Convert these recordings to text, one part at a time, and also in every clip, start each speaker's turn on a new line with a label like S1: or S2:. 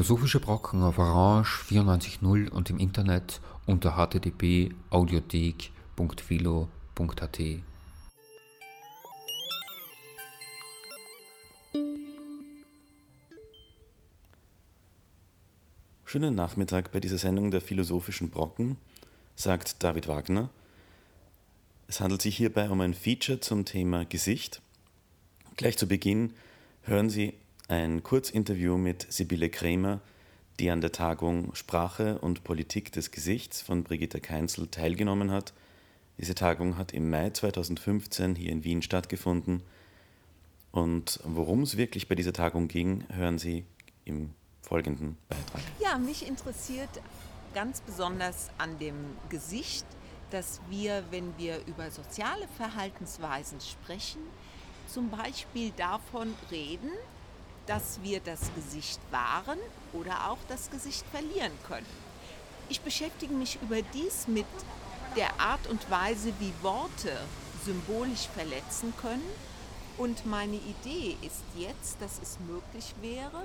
S1: Philosophische Brocken auf Orange 94.0 und im Internet unter http://audiothek.philo.at.
S2: Schönen Nachmittag bei dieser Sendung der Philosophischen Brocken, sagt David Wagner. Es handelt sich hierbei um ein Feature zum Thema Gesicht. Gleich zu Beginn hören Sie ein Kurzinterview mit Sibylle Krämer, die an der Tagung Sprache und Politik des Gesichts von Brigitte Keinzel teilgenommen hat. Diese Tagung hat im Mai 2015 hier in Wien stattgefunden. Und worum es wirklich bei dieser Tagung ging, hören Sie im folgenden Beitrag.
S3: Ja, mich interessiert ganz besonders an dem Gesicht, dass wir, wenn wir über soziale Verhaltensweisen sprechen, zum Beispiel davon reden, dass wir das Gesicht wahren oder auch das Gesicht verlieren können. Ich beschäftige mich überdies mit der Art und Weise, wie Worte symbolisch verletzen können. Und meine Idee ist jetzt, dass es möglich wäre,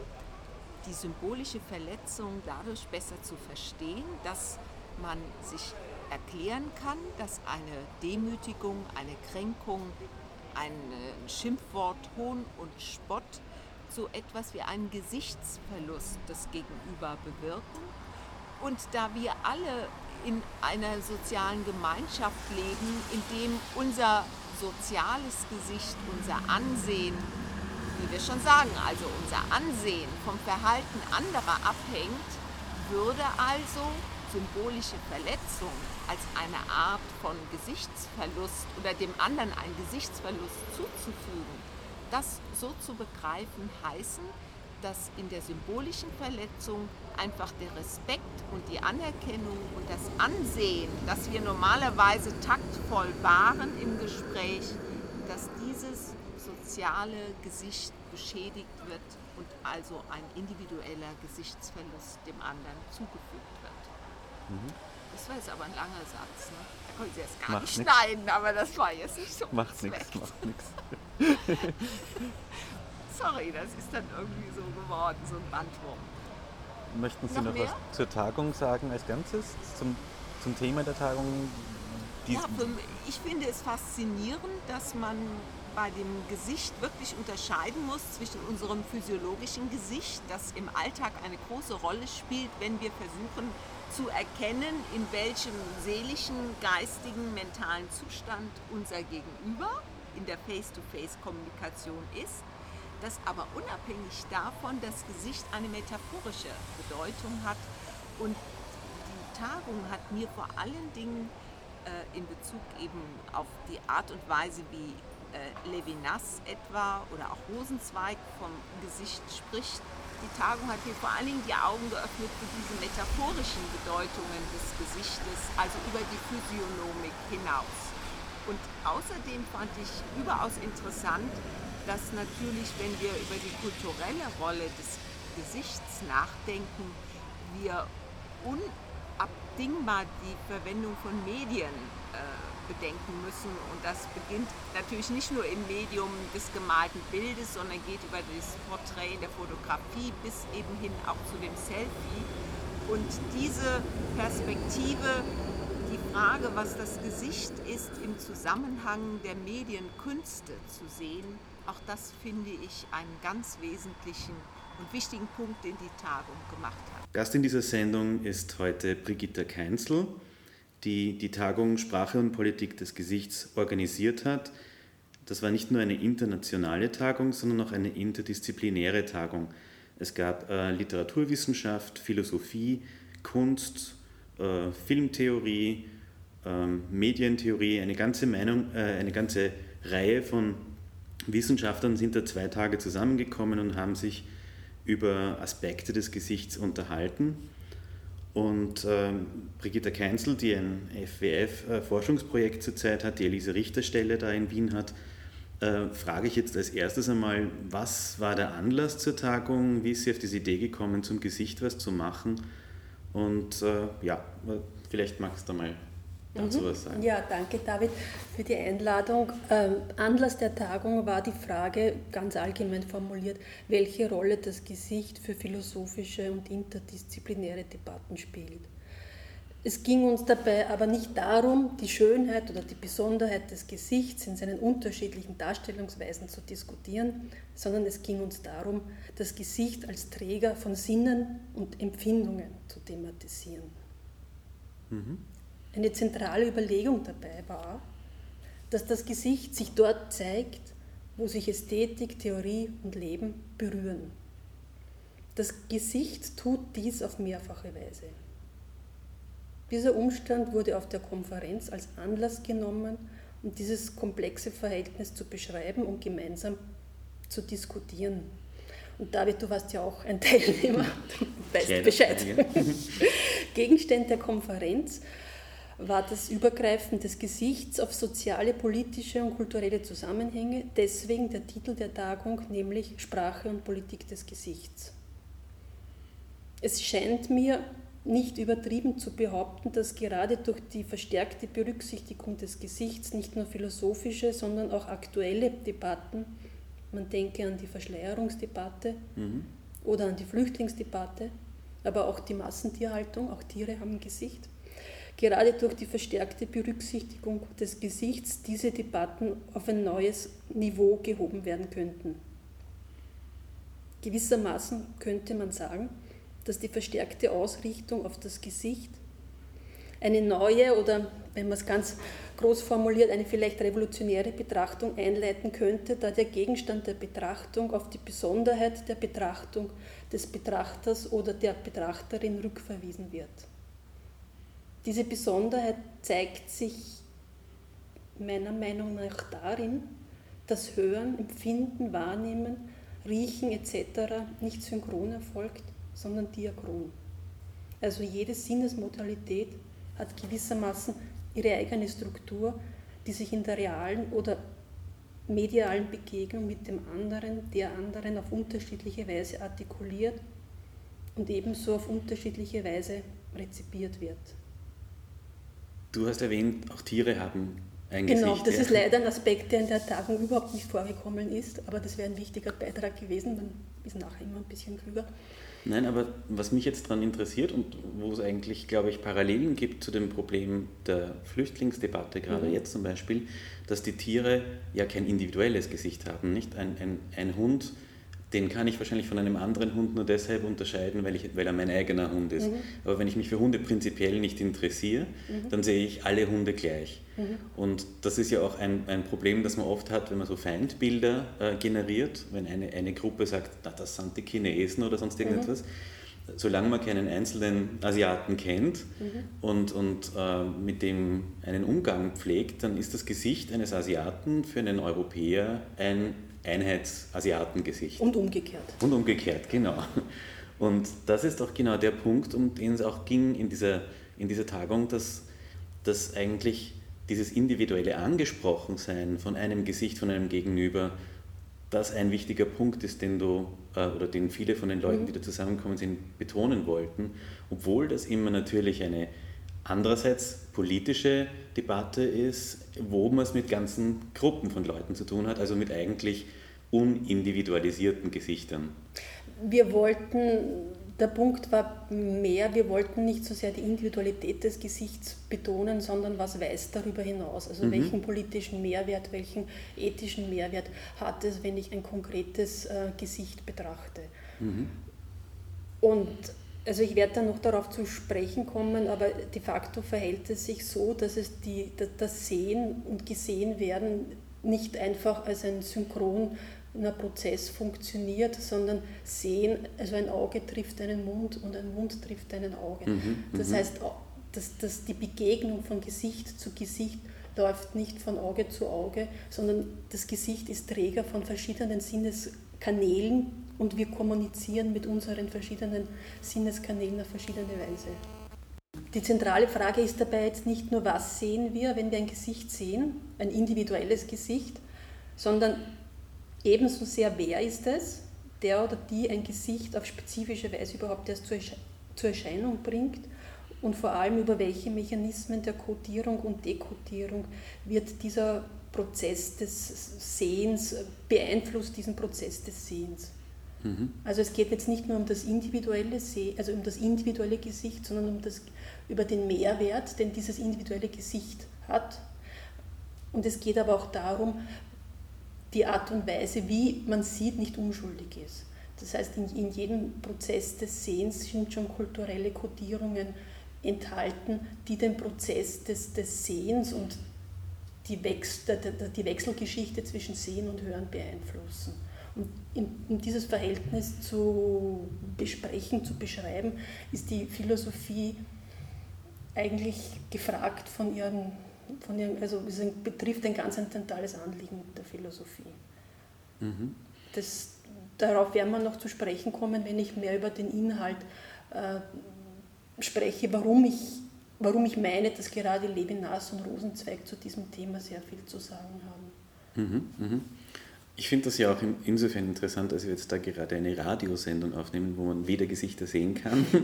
S3: die symbolische Verletzung dadurch besser zu verstehen, dass man sich erklären kann, dass eine Demütigung, eine Kränkung, ein Schimpfwort, Hohn und Spott so etwas wie einen Gesichtsverlust des Gegenüber bewirken. Und da wir alle in einer sozialen Gemeinschaft leben, in dem unser soziales Gesicht, unser Ansehen wie wir schon sagen, also unser Ansehen vom Verhalten anderer abhängt, würde also symbolische Verletzung als eine Art von Gesichtsverlust oder dem anderen einen Gesichtsverlust zuzufügen, das so zu begreifen heißen, dass in der symbolischen Verletzung einfach der Respekt und die Anerkennung und das Ansehen, das wir normalerweise taktvoll wahren im Gespräch, dass dieses soziale Gesicht beschädigt wird und also ein individueller Gesichtsverlust dem anderen zugefügt wird. Mhm. Das war jetzt aber ein langer Satz. Ne? Da konnte ich jetzt gar macht nicht nix. schneiden, aber das war jetzt nicht so.
S2: Macht nichts, macht nichts.
S3: Sorry, das ist dann irgendwie so geworden, so ein Bandwurm.
S2: Möchten Sie noch, noch was zur Tagung sagen als Ganzes? Zum, zum Thema der Tagung?
S3: Ja, ich finde es faszinierend, dass man bei dem Gesicht wirklich unterscheiden muss zwischen unserem physiologischen Gesicht, das im Alltag eine große Rolle spielt, wenn wir versuchen zu erkennen, in welchem seelischen, geistigen, mentalen Zustand unser Gegenüber in der Face-to-Face-Kommunikation ist, dass aber unabhängig davon das Gesicht eine metaphorische Bedeutung hat und die Tagung hat mir vor allen Dingen äh, in Bezug eben auf die Art und Weise, wie äh, Levinas etwa oder auch Rosenzweig vom Gesicht spricht. Die Tagung hat mir vor allen Dingen die Augen geöffnet für diese metaphorischen Bedeutungen des Gesichtes, also über die Physiognomik hinaus. Und außerdem fand ich überaus interessant, dass natürlich, wenn wir über die kulturelle Rolle des Gesichts nachdenken, wir unabdingbar die Verwendung von Medien äh, bedenken müssen. Und das beginnt natürlich nicht nur im Medium des gemalten Bildes, sondern geht über das Porträt in der Fotografie bis eben hin auch zu dem Selfie. Und diese Perspektive, Frage, was das Gesicht ist, im Zusammenhang der Medienkünste zu sehen, auch das finde ich einen ganz wesentlichen und wichtigen Punkt, den die Tagung gemacht hat.
S2: Gast in dieser Sendung ist heute Brigitte Keinzel die die Tagung Sprache und Politik des Gesichts organisiert hat. Das war nicht nur eine internationale Tagung, sondern auch eine interdisziplinäre Tagung. Es gab äh, Literaturwissenschaft, Philosophie, Kunst, äh, Filmtheorie, äh, Medientheorie, eine ganze Meinung, äh, eine ganze Reihe von Wissenschaftlern sind da zwei Tage zusammengekommen und haben sich über Aspekte des Gesichts unterhalten. Und ähm, Brigitte Keinzel, die ein FWF-Forschungsprojekt zurzeit hat, die Elise Richter-Stelle da in Wien hat, äh, frage ich jetzt als erstes einmal, was war der Anlass zur Tagung? Wie ist sie auf diese Idee gekommen, zum Gesicht was zu machen? Und äh, ja, vielleicht magst du mal dazu mhm. was sagen?
S4: Ja, danke David für die Einladung. Ähm, Anlass der Tagung war die Frage, ganz allgemein formuliert, welche Rolle das Gesicht für philosophische und interdisziplinäre Debatten spielt. Es ging uns dabei aber nicht darum, die Schönheit oder die Besonderheit des Gesichts in seinen unterschiedlichen Darstellungsweisen zu diskutieren, sondern es ging uns darum, das Gesicht als Träger von Sinnen und Empfindungen zu thematisieren. Mhm. Eine zentrale Überlegung dabei war, dass das Gesicht sich dort zeigt, wo sich Ästhetik, Theorie und Leben berühren. Das Gesicht tut dies auf mehrfache Weise. Dieser Umstand wurde auf der Konferenz als Anlass genommen, um dieses komplexe Verhältnis zu beschreiben und gemeinsam zu diskutieren. Und David, du warst ja auch ein Teilnehmer, du weißt Bescheid. Gegenstand der Konferenz war das Übergreifen des Gesichts auf soziale, politische und kulturelle Zusammenhänge, deswegen der Titel der Tagung, nämlich Sprache und Politik des Gesichts. Es scheint mir nicht übertrieben zu behaupten, dass gerade durch die verstärkte Berücksichtigung des Gesichts nicht nur philosophische, sondern auch aktuelle Debatten, man denke an die Verschleierungsdebatte mhm. oder an die Flüchtlingsdebatte, aber auch die Massentierhaltung, auch Tiere haben ein Gesicht, gerade durch die verstärkte Berücksichtigung des Gesichts diese Debatten auf ein neues Niveau gehoben werden könnten. Gewissermaßen könnte man sagen, dass die verstärkte Ausrichtung auf das Gesicht eine neue oder, wenn man es ganz groß formuliert, eine vielleicht revolutionäre Betrachtung einleiten könnte, da der Gegenstand der Betrachtung auf die Besonderheit der Betrachtung des Betrachters oder der Betrachterin rückverwiesen wird. Diese Besonderheit zeigt sich meiner Meinung nach darin, dass Hören, Empfinden, Wahrnehmen, Riechen etc. nicht synchron erfolgt, sondern diachron. Also jede Sinnesmodalität hat gewissermaßen ihre eigene Struktur, die sich in der realen oder medialen Begegnung mit dem anderen, der anderen auf unterschiedliche Weise artikuliert und ebenso auf unterschiedliche Weise rezipiert wird.
S2: Du hast erwähnt, auch Tiere haben ein
S4: genau,
S2: Gesicht.
S4: Genau, das ja. ist leider ein Aspekt, der in der Tagung überhaupt nicht vorgekommen ist, aber das wäre ein wichtiger Beitrag gewesen, man ist nachher immer ein bisschen klüger.
S2: Nein, aber was mich jetzt daran interessiert und wo es eigentlich, glaube ich, Parallelen gibt zu dem Problem der Flüchtlingsdebatte, gerade mhm. jetzt zum Beispiel, dass die Tiere ja kein individuelles Gesicht haben. Nicht? Ein, ein, ein Hund den kann ich wahrscheinlich von einem anderen Hund nur deshalb unterscheiden, weil, ich, weil er mein eigener Hund ist. Mhm. Aber wenn ich mich für Hunde prinzipiell nicht interessiere, mhm. dann sehe ich alle Hunde gleich. Mhm. Und das ist ja auch ein, ein Problem, das man oft hat, wenn man so Feindbilder äh, generiert, wenn eine, eine Gruppe sagt, na, das sind die Chinesen oder sonst mhm. irgendetwas. Solange man keinen einzelnen Asiaten kennt mhm. und, und äh, mit dem einen Umgang pflegt, dann ist das Gesicht eines Asiaten für einen Europäer ein Einheitsasiatengesicht.
S4: Und umgekehrt.
S2: Und umgekehrt, genau. Und das ist auch genau der Punkt, um den es auch ging in dieser, in dieser Tagung, dass, dass eigentlich dieses individuelle Angesprochensein von einem Gesicht, von einem Gegenüber, das ein wichtiger Punkt ist, den du äh, oder den viele von den Leuten, mhm. die da zusammenkommen sind, betonen wollten, obwohl das immer natürlich eine andererseits politische Debatte ist, wo man es mit ganzen Gruppen von Leuten zu tun hat, also mit eigentlich unindividualisierten Gesichtern.
S4: Wir wollten, der Punkt war mehr, wir wollten nicht so sehr die Individualität des Gesichts betonen, sondern was weist darüber hinaus. Also mhm. welchen politischen Mehrwert, welchen ethischen Mehrwert hat es, wenn ich ein konkretes äh, Gesicht betrachte. Mhm. Und also ich werde dann noch darauf zu sprechen kommen, aber de facto verhält es sich so, dass es die, das Sehen und Gesehen werden nicht einfach als ein synchroner Prozess funktioniert, sondern Sehen, also ein Auge trifft einen Mund und ein Mund trifft einen Auge. Mhm, das mhm. heißt, dass, dass die Begegnung von Gesicht zu Gesicht läuft nicht von Auge zu Auge, sondern das Gesicht ist Träger von verschiedenen Sinneskanälen und wir kommunizieren mit unseren verschiedenen Sinneskanälen auf verschiedene Weise. Die zentrale Frage ist dabei jetzt nicht nur, was sehen wir, wenn wir ein Gesicht sehen, ein individuelles Gesicht, sondern ebenso sehr, wer ist es, der oder die ein Gesicht auf spezifische Weise überhaupt erst zur Erscheinung bringt und vor allem über welche Mechanismen der Kodierung und Dekodierung wird dieser Prozess des Sehens, beeinflusst diesen Prozess des Sehens. Mhm. Also es geht jetzt nicht nur um das individuelle also um das individuelle Gesicht, sondern um das, über den Mehrwert, den dieses individuelle Gesicht hat. Und es geht aber auch darum, die Art und Weise, wie man sieht, nicht unschuldig ist. Das heißt, in, in jedem Prozess des Sehens sind schon kulturelle Kodierungen enthalten, die den Prozess des, des Sehens und die, Wechsel, die Wechselgeschichte zwischen Sehen und Hören beeinflussen. Und dieses Verhältnis zu besprechen, zu beschreiben, ist die Philosophie eigentlich gefragt von ihren, von ihren also es betrifft ein ganz zentrales Anliegen der Philosophie. Mhm. Das, darauf werden wir noch zu sprechen kommen, wenn ich mehr über den Inhalt äh, spreche, warum ich warum ich meine, dass gerade Levinas und Rosenzweig zu diesem Thema sehr viel zu sagen haben.
S2: Mhm, mh. Ich finde das ja auch insofern interessant, dass wir jetzt da gerade eine Radiosendung aufnehmen, wo man weder Gesichter sehen kann.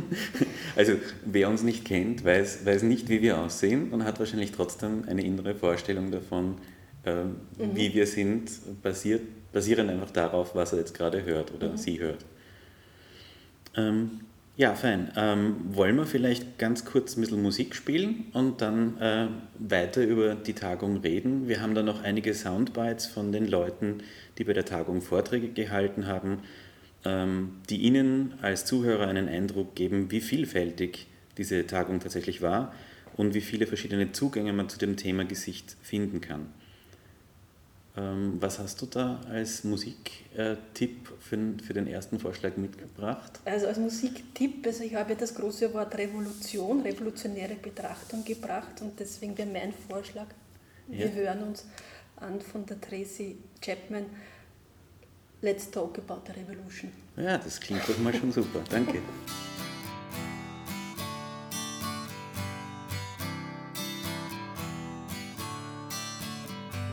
S2: Also wer uns nicht kennt, weiß, weiß nicht, wie wir aussehen und hat wahrscheinlich trotzdem eine innere Vorstellung davon, äh, mhm. wie wir sind, basiert, basierend einfach darauf, was er jetzt gerade hört oder mhm. sie hört. Ähm, ja, fein. Ähm, wollen wir vielleicht ganz kurz ein bisschen Musik spielen und dann äh, weiter über die Tagung reden? Wir haben da noch einige Soundbites von den Leuten, die bei der Tagung Vorträge gehalten haben, ähm, die Ihnen als Zuhörer einen Eindruck geben, wie vielfältig diese Tagung tatsächlich war und wie viele verschiedene Zugänge man zu dem Thema Gesicht finden kann. Ähm, was hast du da als Musiktipp für, für den ersten Vorschlag mitgebracht?
S4: Also als Musiktipp, also ich habe das große Wort Revolution, revolutionäre Betrachtung gebracht und deswegen wäre mein Vorschlag, wir ja. hören uns an von der Tracy Chapman, Let's Talk About the Revolution.
S2: Ja, das klingt doch mal schon super, danke.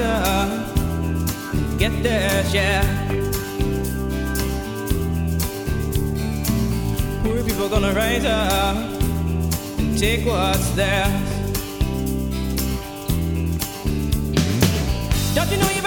S2: up, get their share. Poor people gonna rise up and take what's theirs. Don't you know you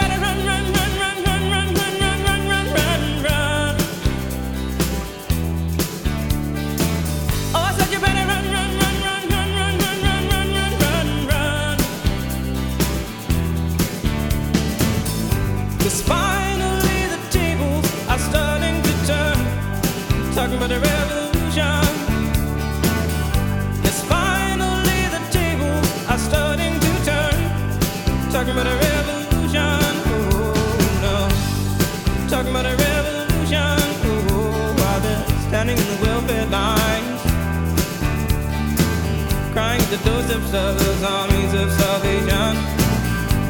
S2: Those armies of salvation.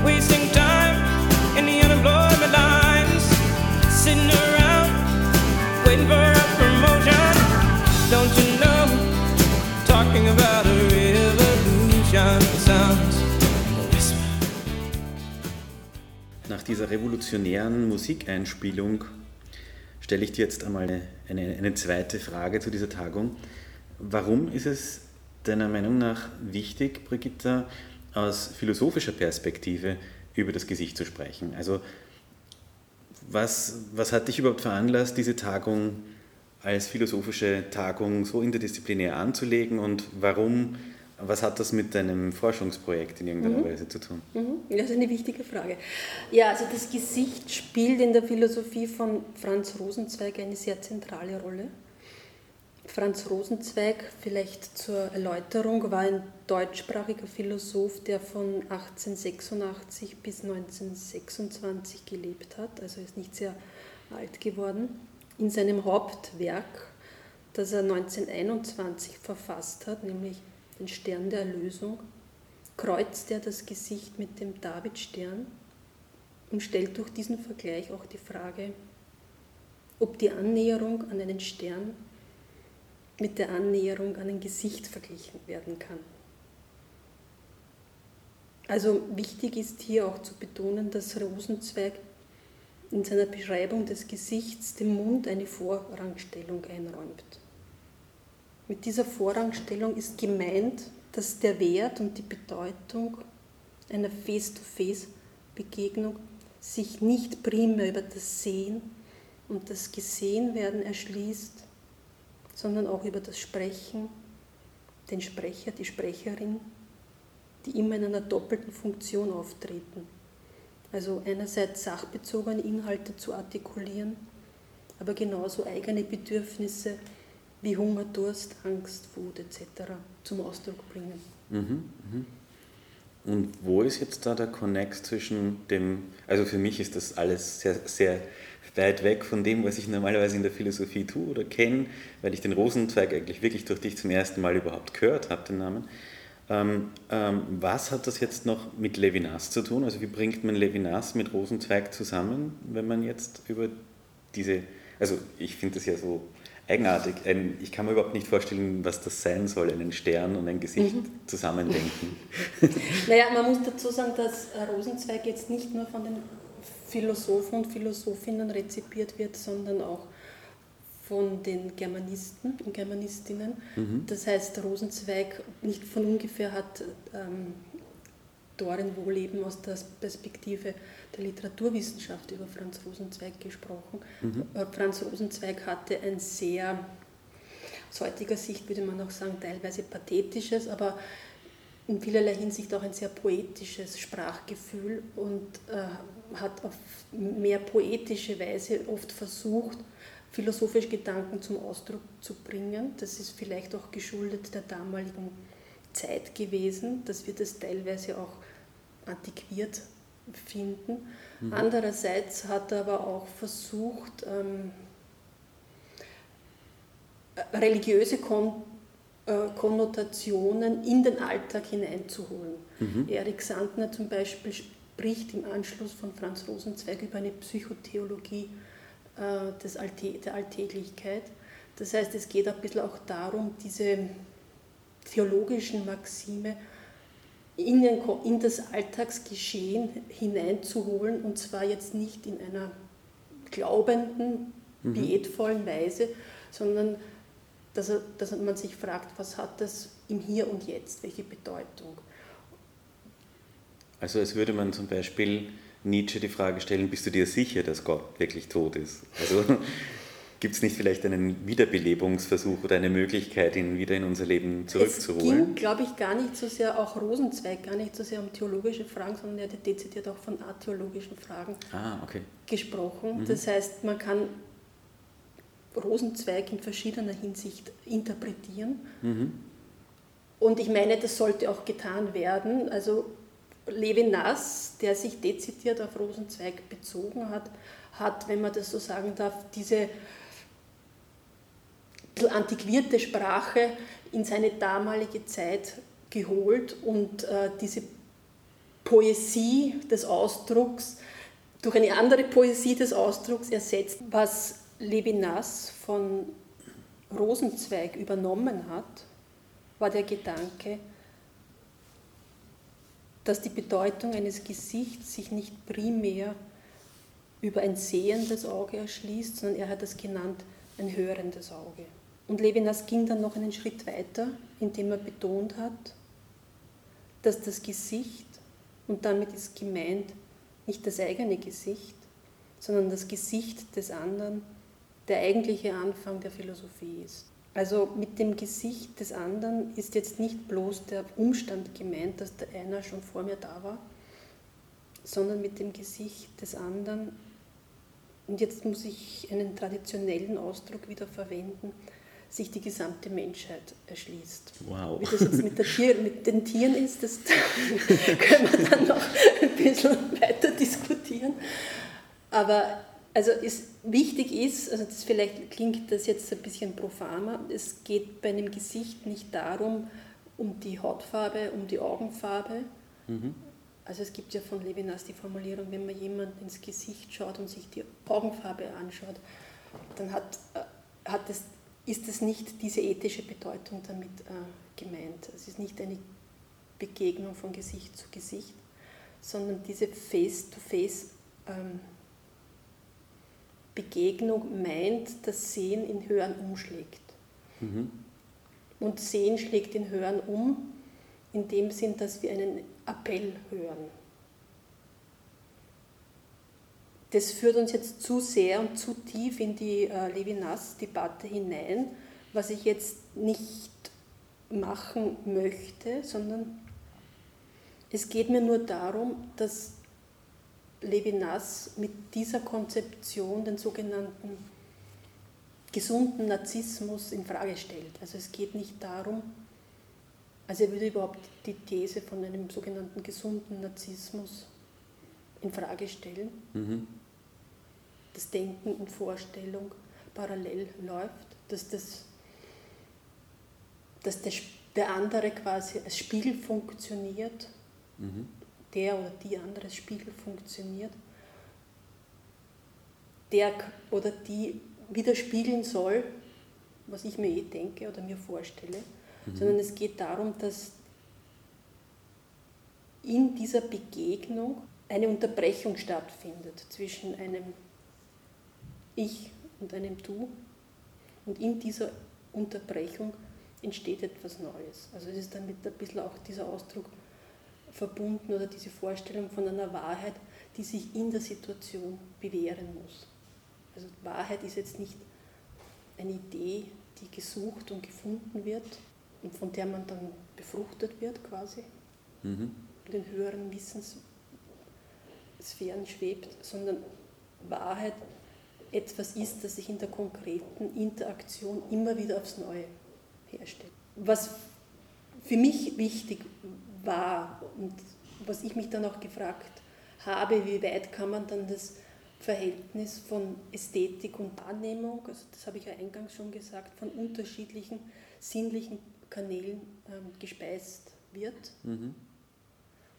S2: Wasting time in the unemployment lines. Sitting around waiting for don't you know? Talking about a revolution Nach dieser revolutionären Musikeinspielung stelle ich dir jetzt einmal eine, eine, eine zweite Frage zu dieser Tagung. Warum ist es deiner Meinung nach wichtig, Brigitta, aus philosophischer Perspektive über das Gesicht zu sprechen? Also was, was hat dich überhaupt veranlasst, diese Tagung als philosophische Tagung so interdisziplinär anzulegen und warum, was hat das mit deinem Forschungsprojekt in irgendeiner mhm. Weise zu tun?
S4: Mhm. Das ist eine wichtige Frage. Ja, also das Gesicht spielt in der Philosophie von Franz Rosenzweig eine sehr zentrale Rolle. Franz Rosenzweig, vielleicht zur Erläuterung, war ein deutschsprachiger Philosoph, der von 1886 bis 1926 gelebt hat, also ist nicht sehr alt geworden. In seinem Hauptwerk, das er 1921 verfasst hat, nämlich den Stern der Erlösung, kreuzt er das Gesicht mit dem Davidstern und stellt durch diesen Vergleich auch die Frage, ob die Annäherung an einen Stern mit der Annäherung an ein Gesicht verglichen werden kann. Also wichtig ist hier auch zu betonen, dass Rosenzweig in seiner Beschreibung des Gesichts dem Mund eine Vorrangstellung einräumt. Mit dieser Vorrangstellung ist gemeint, dass der Wert und die Bedeutung einer Face-to-Face-Begegnung sich nicht primär über das Sehen und das Gesehenwerden erschließt, sondern auch über das Sprechen, den Sprecher, die Sprecherin, die immer in einer doppelten Funktion auftreten. Also einerseits sachbezogene Inhalte zu artikulieren, aber genauso eigene Bedürfnisse wie Hunger, Durst, Angst, Wut etc. zum Ausdruck bringen. Mhm,
S2: mh. Und wo ist jetzt da der Connect zwischen dem, also für mich ist das alles sehr, sehr weit weg von dem, was ich normalerweise in der Philosophie tue oder kenne, weil ich den Rosenzweig eigentlich wirklich durch dich zum ersten Mal überhaupt gehört habe, den Namen. Ähm, ähm, was hat das jetzt noch mit Levinas zu tun? Also wie bringt man Levinas mit Rosenzweig zusammen, wenn man jetzt über diese, also ich finde das ja so eigenartig. Ein, ich kann mir überhaupt nicht vorstellen, was das sein soll, einen Stern und ein Gesicht mhm. zusammendenken.
S4: naja, man muss dazu sagen, dass Rosenzweig jetzt nicht nur von den Philosophen und Philosophinnen rezipiert wird, sondern auch von den Germanisten und Germanistinnen. Mhm. Das heißt, Rosenzweig nicht von ungefähr hat ähm, Dorin Wohleben aus der Perspektive der Literaturwissenschaft über Franz Rosenzweig gesprochen. Mhm. Äh, Franz Rosenzweig hatte ein sehr, aus heutiger Sicht würde man auch sagen, teilweise pathetisches, aber in vielerlei Hinsicht auch ein sehr poetisches Sprachgefühl und äh, hat auf mehr poetische Weise oft versucht, philosophische Gedanken zum Ausdruck zu bringen. Das ist vielleicht auch geschuldet der damaligen Zeit gewesen, dass wir das teilweise auch antiquiert finden. Mhm. Andererseits hat er aber auch versucht, ähm, religiöse Kon äh, Konnotationen in den Alltag hineinzuholen. Mhm. Erik Sandner zum Beispiel spricht im Anschluss von Franz Rosenzweig über eine Psychotheologie äh, des Alltä der Alltäglichkeit. Das heißt, es geht ein bisschen auch darum, diese theologischen Maxime in, den, in das Alltagsgeschehen hineinzuholen und zwar jetzt nicht in einer glaubenden, mhm. pietvollen Weise, sondern dass, er, dass man sich fragt, was hat das im Hier und Jetzt, welche Bedeutung.
S2: Also als würde man zum Beispiel Nietzsche die Frage stellen, bist du dir sicher, dass Gott wirklich tot ist? Also Gibt es nicht vielleicht einen Wiederbelebungsversuch oder eine Möglichkeit, ihn wieder in unser Leben zurückzuholen?
S4: Es ging, glaube ich, gar nicht so sehr, auch Rosenzweig, gar nicht so sehr um theologische Fragen, sondern er hat dezidiert auch von atheologischen Fragen
S2: ah, okay.
S4: gesprochen. Mhm. Das heißt, man kann Rosenzweig in verschiedener Hinsicht interpretieren. Mhm. Und ich meine, das sollte auch getan werden. Also Levinas, der sich dezidiert auf Rosenzweig bezogen hat, hat, wenn man das so sagen darf, diese antiquierte Sprache in seine damalige Zeit geholt und äh, diese Poesie des Ausdrucks durch eine andere Poesie des Ausdrucks ersetzt. Was Levinas von Rosenzweig übernommen hat, war der Gedanke, dass die Bedeutung eines Gesichts sich nicht primär über ein sehendes Auge erschließt, sondern er hat es genannt ein hörendes Auge. Und Levinas ging dann noch einen Schritt weiter, indem er betont hat, dass das Gesicht, und damit ist gemeint nicht das eigene Gesicht, sondern das Gesicht des anderen, der eigentliche Anfang der Philosophie ist. Also mit dem Gesicht des anderen ist jetzt nicht bloß der Umstand gemeint, dass der einer schon vor mir da war, sondern mit dem Gesicht des anderen, und jetzt muss ich einen traditionellen Ausdruck wieder verwenden, sich die gesamte Menschheit erschließt.
S2: Wow.
S4: Wie das jetzt mit, Tier, mit den Tieren ist, das können wir dann noch ein bisschen weiter diskutieren. Aber also ist, wichtig ist, also das vielleicht klingt das jetzt ein bisschen profaner, es geht bei einem Gesicht nicht darum, um die Hautfarbe, um die Augenfarbe. Mhm. Also es gibt ja von Levinas die Formulierung, wenn man jemand ins Gesicht schaut und sich die Augenfarbe anschaut, dann hat, äh, hat es, ist es nicht diese ethische Bedeutung damit äh, gemeint. Es ist nicht eine Begegnung von Gesicht zu Gesicht, sondern diese Face-to-Face ähm, Begegnung meint, dass Sehen in Hören umschlägt. Mhm. Und Sehen schlägt in Hören um, in dem Sinn, dass wir einen Appell hören. Das führt uns jetzt zu sehr und zu tief in die äh, Levinas-Debatte hinein, was ich jetzt nicht machen möchte, sondern es geht mir nur darum, dass Levinas mit dieser Konzeption den sogenannten gesunden Narzissmus in Frage stellt. Also es geht nicht darum, also er würde überhaupt die These von einem sogenannten gesunden Narzissmus in Frage stellen, mhm. dass Denken und Vorstellung parallel läuft, dass, das, dass der, der andere quasi als Spiegel funktioniert mhm der oder die andere Spiegel funktioniert, der oder die widerspiegeln soll, was ich mir eh denke oder mir vorstelle, mhm. sondern es geht darum, dass in dieser Begegnung eine Unterbrechung stattfindet zwischen einem Ich und einem Du und in dieser Unterbrechung entsteht etwas Neues. Also es ist damit ein bisschen auch dieser Ausdruck verbunden oder diese Vorstellung von einer Wahrheit, die sich in der Situation bewähren muss. Also Wahrheit ist jetzt nicht eine Idee, die gesucht und gefunden wird und von der man dann befruchtet wird quasi, mhm. in den höheren Wissenssphären schwebt, sondern Wahrheit etwas ist, das sich in der konkreten Interaktion immer wieder aufs Neue herstellt. Was für mich wichtig war. Und was ich mich dann auch gefragt habe, wie weit kann man dann das Verhältnis von Ästhetik und Wahrnehmung, also das habe ich ja eingangs schon gesagt, von unterschiedlichen sinnlichen Kanälen ähm, gespeist wird. Mhm.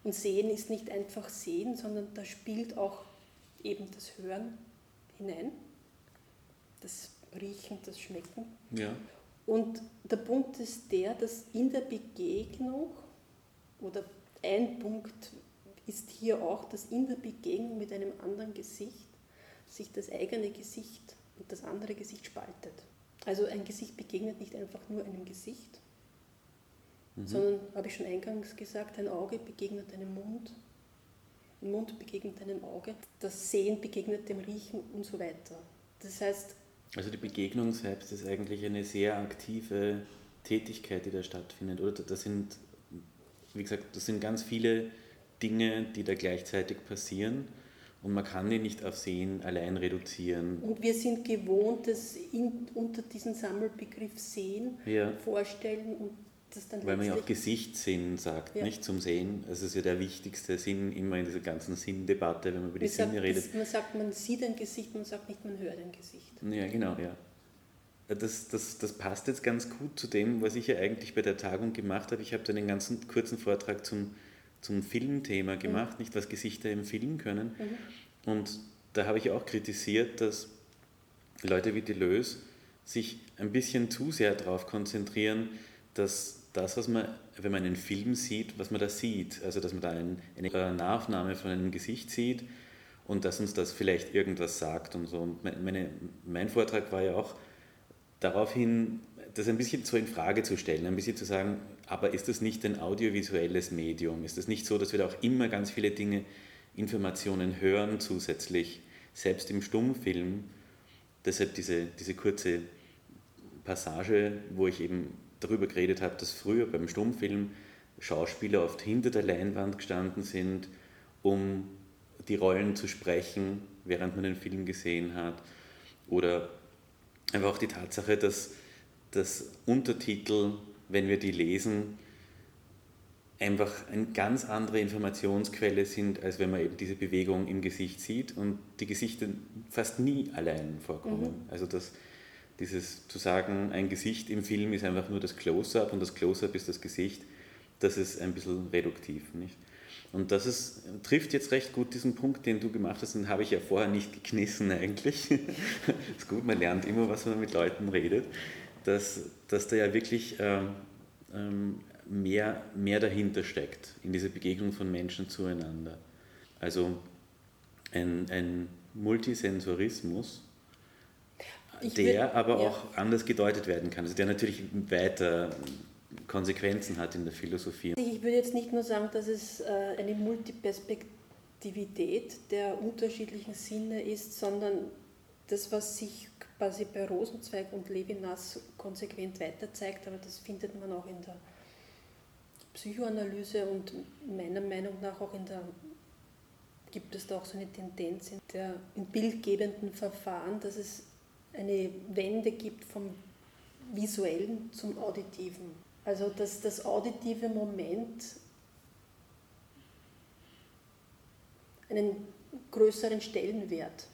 S4: Und Sehen ist nicht einfach Sehen, sondern da spielt auch eben das Hören hinein, das Riechen, das Schmecken. Ja. Und der Punkt ist der, dass in der Begegnung oder ein Punkt ist hier auch, dass in der Begegnung mit einem anderen Gesicht sich das eigene Gesicht und das andere Gesicht spaltet. Also ein Gesicht begegnet nicht einfach nur einem Gesicht, mhm. sondern, habe ich schon eingangs gesagt, ein Auge begegnet einem Mund, ein Mund begegnet einem Auge, das Sehen begegnet dem Riechen und so weiter. Das heißt,
S2: also die Begegnung selbst ist eigentlich eine sehr aktive Tätigkeit, die da stattfindet. Oder das sind wie gesagt, das sind ganz viele Dinge, die da gleichzeitig passieren und man kann die nicht auf Sehen allein reduzieren.
S4: Und wir sind gewohnt, das in, unter diesen Sammelbegriff Sehen ja. vorstellen und das dann
S2: Weil man ja auch Gesichtssinn sagt, ja. nicht zum Sehen. Das ist ja der wichtigste Sinn immer in dieser ganzen Sinndebatte, wenn man über die Sinne sagt, redet.
S4: Das, man sagt, man sieht ein Gesicht, man sagt nicht, man hört ein Gesicht.
S2: Ja, genau, ja. Das, das, das passt jetzt ganz gut zu dem, was ich ja eigentlich bei der Tagung gemacht habe. Ich habe da einen ganzen kurzen Vortrag zum, zum Filmthema mhm. gemacht, mhm. nicht was Gesichter im Film können. Mhm. Und da habe ich auch kritisiert, dass Leute wie Deleuze sich ein bisschen zu sehr darauf konzentrieren, dass das, was man, wenn man einen Film sieht, was man da sieht, also dass man da ein, eine Nahaufnahme von einem Gesicht sieht und dass uns das vielleicht irgendwas sagt und so. Und meine, mein Vortrag war ja auch, daraufhin das ein bisschen so in Frage zu stellen, ein bisschen zu sagen, aber ist das nicht ein audiovisuelles Medium? Ist das nicht so, dass wir da auch immer ganz viele Dinge, Informationen hören zusätzlich, selbst im Stummfilm? Deshalb diese, diese kurze Passage, wo ich eben darüber geredet habe, dass früher beim Stummfilm Schauspieler oft hinter der Leinwand gestanden sind, um die Rollen zu sprechen, während man den Film gesehen hat. Oder einfach auch die Tatsache, dass dass Untertitel, wenn wir die lesen, einfach eine ganz andere Informationsquelle sind, als wenn man eben diese Bewegung im Gesicht sieht und die Gesichter fast nie allein vorkommen. Mhm. Also das, dieses zu sagen, ein Gesicht im Film ist einfach nur das Close-up und das Close-up ist das Gesicht, das ist ein bisschen reduktiv. Nicht? Und das ist, trifft jetzt recht gut diesen Punkt, den du gemacht hast, den habe ich ja vorher nicht geknissen eigentlich. ist gut, man lernt immer, was man mit Leuten redet, dass, dass da ja wirklich ähm, ähm, mehr, mehr dahinter steckt, in dieser Begegnung von Menschen zueinander. Also ein, ein Multisensorismus, ich der will, aber ja. auch anders gedeutet werden kann, also der natürlich weiter Konsequenzen hat in der Philosophie.
S4: Ich würde jetzt nicht nur sagen, dass es äh, eine Multiperspektivität der unterschiedlichen Sinne ist, sondern das, was sich quasi bei Rosenzweig und Levinas konsequent weiter zeigt, aber das findet man auch in der Psychoanalyse und meiner Meinung nach auch in der gibt es da auch so eine Tendenz in der in bildgebenden Verfahren, dass es eine Wende gibt vom visuellen zum auditiven. Also dass das auditive Moment einen größeren Stellenwert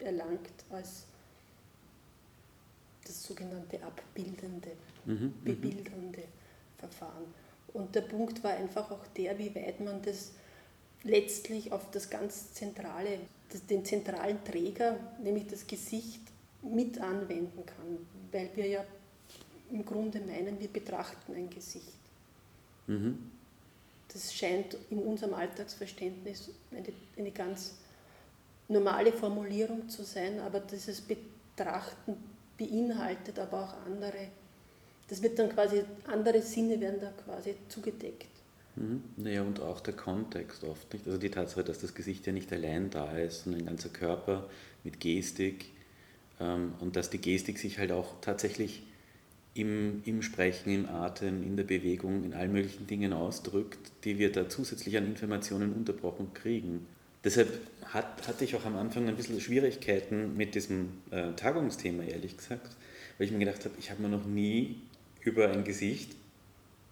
S4: erlangt als das sogenannte abbildende, mhm, mhm. bebildernde Verfahren. Und der Punkt war einfach auch der, wie weit man das letztlich auf das ganz zentrale, das, den zentralen Träger, nämlich das Gesicht, mit anwenden kann, weil wir ja im Grunde meinen, wir betrachten ein Gesicht. Mhm. Das scheint in unserem Alltagsverständnis eine, eine ganz normale Formulierung zu sein, aber dieses Betrachten beinhaltet aber auch andere, das wird dann quasi, andere Sinne werden da quasi zugedeckt.
S2: Mhm. Naja, und auch der Kontext oft nicht. Also die Tatsache, dass das Gesicht ja nicht allein da ist, sondern ein ganzer Körper mit Gestik ähm, und dass die Gestik sich halt auch tatsächlich im, im Sprechen, im Atem, in der Bewegung, in allen möglichen Dingen ausdrückt, die wir da zusätzlich an Informationen unterbrochen kriegen. Deshalb hat, hatte ich auch am Anfang ein bisschen Schwierigkeiten mit diesem äh, Tagungsthema, ehrlich gesagt, weil ich mir gedacht habe, ich habe mir noch nie über ein Gesicht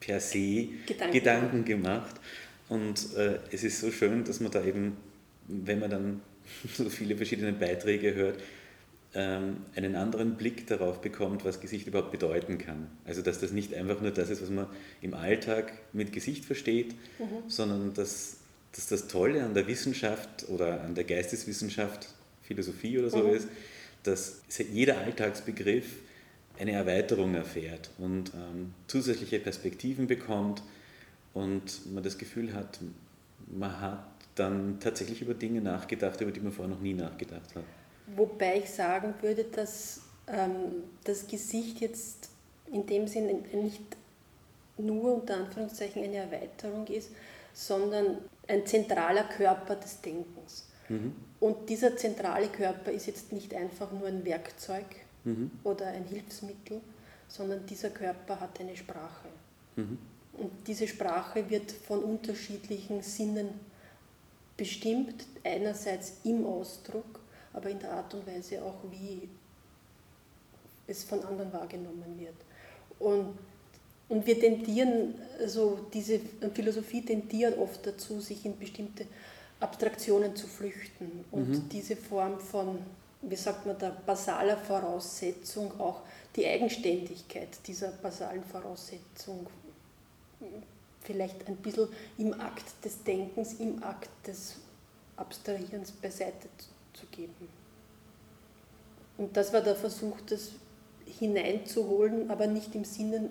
S2: per se Gedanken, Gedanken gemacht. Und äh, es ist so schön, dass man da eben, wenn man dann so viele verschiedene Beiträge hört, einen anderen Blick darauf bekommt, was Gesicht überhaupt bedeuten kann. Also dass das nicht einfach nur das ist, was man im Alltag mit Gesicht versteht, mhm. sondern dass, dass das Tolle an der Wissenschaft oder an der Geisteswissenschaft, Philosophie oder so mhm. ist, dass jeder Alltagsbegriff eine Erweiterung erfährt und ähm, zusätzliche Perspektiven bekommt und man das Gefühl hat, man hat dann tatsächlich über Dinge nachgedacht, über die man vorher noch nie nachgedacht hat.
S4: Wobei ich sagen würde, dass ähm, das Gesicht jetzt in dem Sinne nicht nur unter Anführungszeichen eine Erweiterung ist, sondern ein zentraler Körper des Denkens. Mhm. Und dieser zentrale Körper ist jetzt nicht einfach nur ein Werkzeug mhm. oder ein Hilfsmittel, sondern dieser Körper hat eine Sprache. Mhm. Und diese Sprache wird von unterschiedlichen Sinnen bestimmt, einerseits im Ausdruck, aber in der Art und Weise auch, wie es von anderen wahrgenommen wird. Und, und wir tendieren, also diese Philosophie tendiert oft dazu, sich in bestimmte Abstraktionen zu flüchten und mhm. diese Form von, wie sagt man da, basaler Voraussetzung, auch die Eigenständigkeit dieser basalen Voraussetzung vielleicht ein bisschen im Akt des Denkens, im Akt des Abstrahierens beiseite zu geben. Und das war der Versuch, das hineinzuholen, aber nicht im Sinne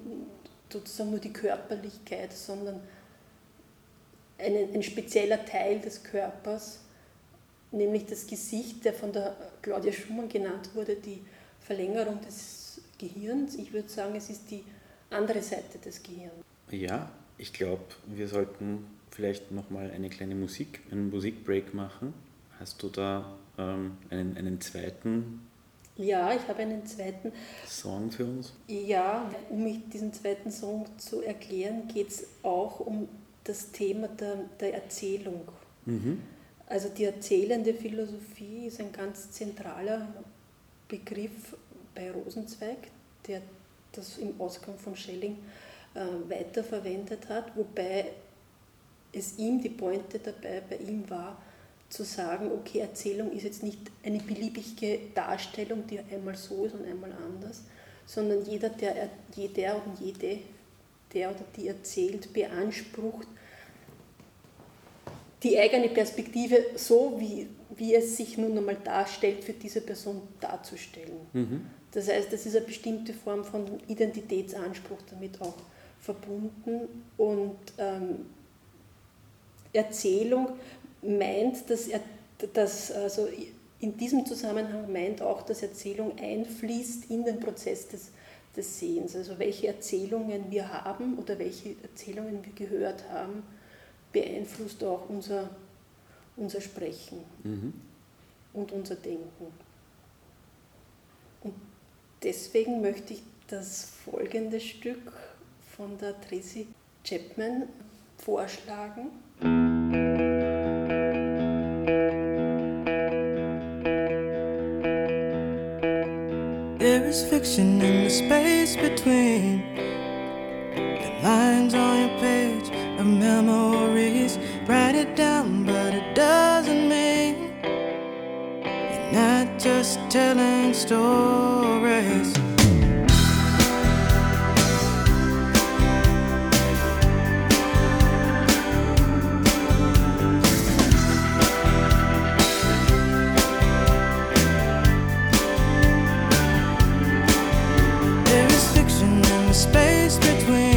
S4: sozusagen nur die Körperlichkeit, sondern ein, ein spezieller Teil des Körpers, nämlich das Gesicht, der von der Claudia Schumann genannt wurde, die Verlängerung des Gehirns. Ich würde sagen, es ist die andere Seite des Gehirns.
S2: Ja, ich glaube, wir sollten vielleicht nochmal eine kleine Musik, einen Musikbreak machen. Hast du da ähm, einen, einen zweiten
S4: ja, ich habe einen zweiten
S2: Song für uns.
S4: Ja, um mich diesen zweiten Song zu erklären, geht es auch um das Thema der, der Erzählung. Mhm. Also die erzählende Philosophie ist ein ganz zentraler Begriff bei Rosenzweig, der das im Ausgang von Schelling äh, weiterverwendet hat, wobei es ihm, die Pointe dabei bei ihm war, zu sagen, okay, Erzählung ist jetzt nicht eine beliebige Darstellung, die einmal so ist und einmal anders, sondern jeder, der, jeder und jede, der oder die erzählt, beansprucht, die eigene Perspektive so, wie, wie es sich nun einmal darstellt, für diese Person darzustellen. Mhm. Das heißt, es ist eine bestimmte Form von Identitätsanspruch damit auch verbunden und ähm, Erzählung meint, dass, er, dass also in diesem Zusammenhang meint auch, dass Erzählung einfließt in den Prozess des, des Sehens. Also welche Erzählungen wir haben oder welche Erzählungen wir gehört haben, beeinflusst auch unser, unser Sprechen mhm. und unser Denken. Und deswegen möchte ich das folgende Stück von der Tracy Chapman vorschlagen. There is fiction in the space between the lines on your page of memories. Write it down, but it doesn't mean you're not just telling stories.
S5: space between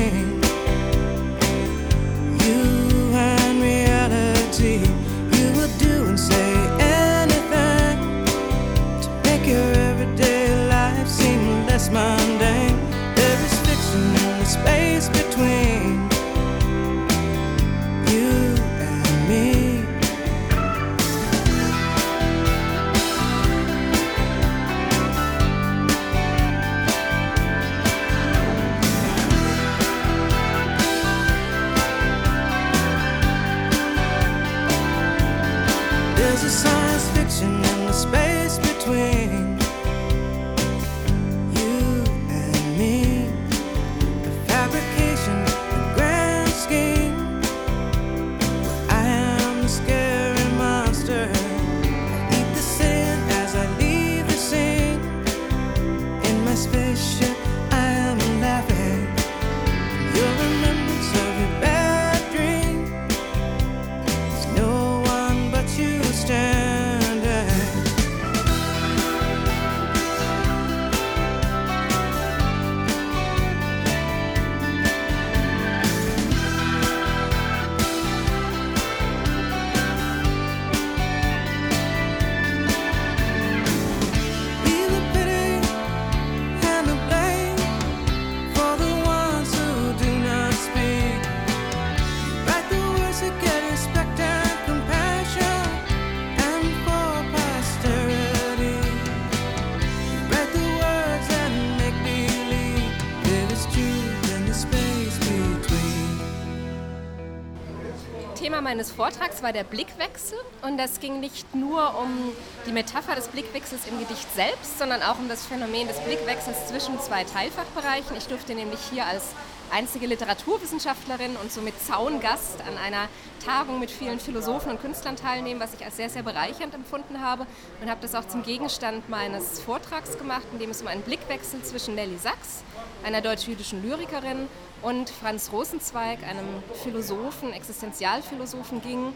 S5: meines Vortrags war der Blickwechsel und das ging nicht nur um die Metapher des Blickwechsels im Gedicht selbst, sondern auch um das Phänomen des Blickwechsels zwischen zwei Teilfachbereichen. Ich durfte nämlich hier als einzige Literaturwissenschaftlerin und somit Zaungast an einer Tagung mit vielen Philosophen und Künstlern teilnehmen, was ich als sehr, sehr bereichernd empfunden habe und habe das auch zum Gegenstand meines Vortrags gemacht, in dem es um einen Blickwechsel zwischen Nelly Sachs, einer deutsch-jüdischen Lyrikerin, und Franz Rosenzweig, einem Philosophen, Existenzialphilosophen ging,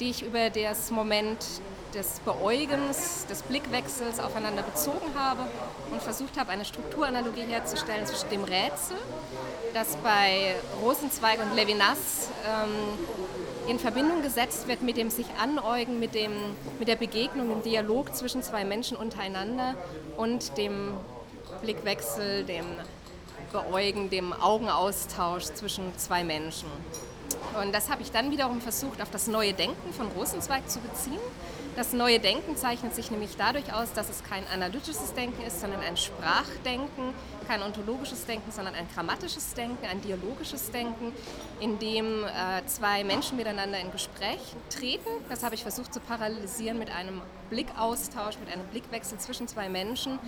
S5: die ich über das Moment des Beäugens, des Blickwechsels aufeinander bezogen habe und versucht habe, eine Strukturanalogie herzustellen zwischen dem Rätsel, das bei Rosenzweig und Levinas ähm, in Verbindung gesetzt wird mit dem sich Anäugen, mit, dem, mit der Begegnung, im Dialog zwischen zwei Menschen untereinander und dem Blickwechsel, dem Beäugen, dem Augenaustausch zwischen zwei Menschen. Und das habe ich dann wiederum versucht, auf das neue Denken von Rosenzweig zu beziehen. Das neue Denken zeichnet sich nämlich dadurch aus, dass es kein analytisches Denken ist, sondern ein Sprachdenken, kein ontologisches Denken, sondern ein grammatisches Denken, ein dialogisches Denken, in dem äh, zwei Menschen miteinander in Gespräch treten. Das habe ich versucht zu parallelisieren mit einem Blickaustausch, mit einem Blickwechsel zwischen zwei Menschen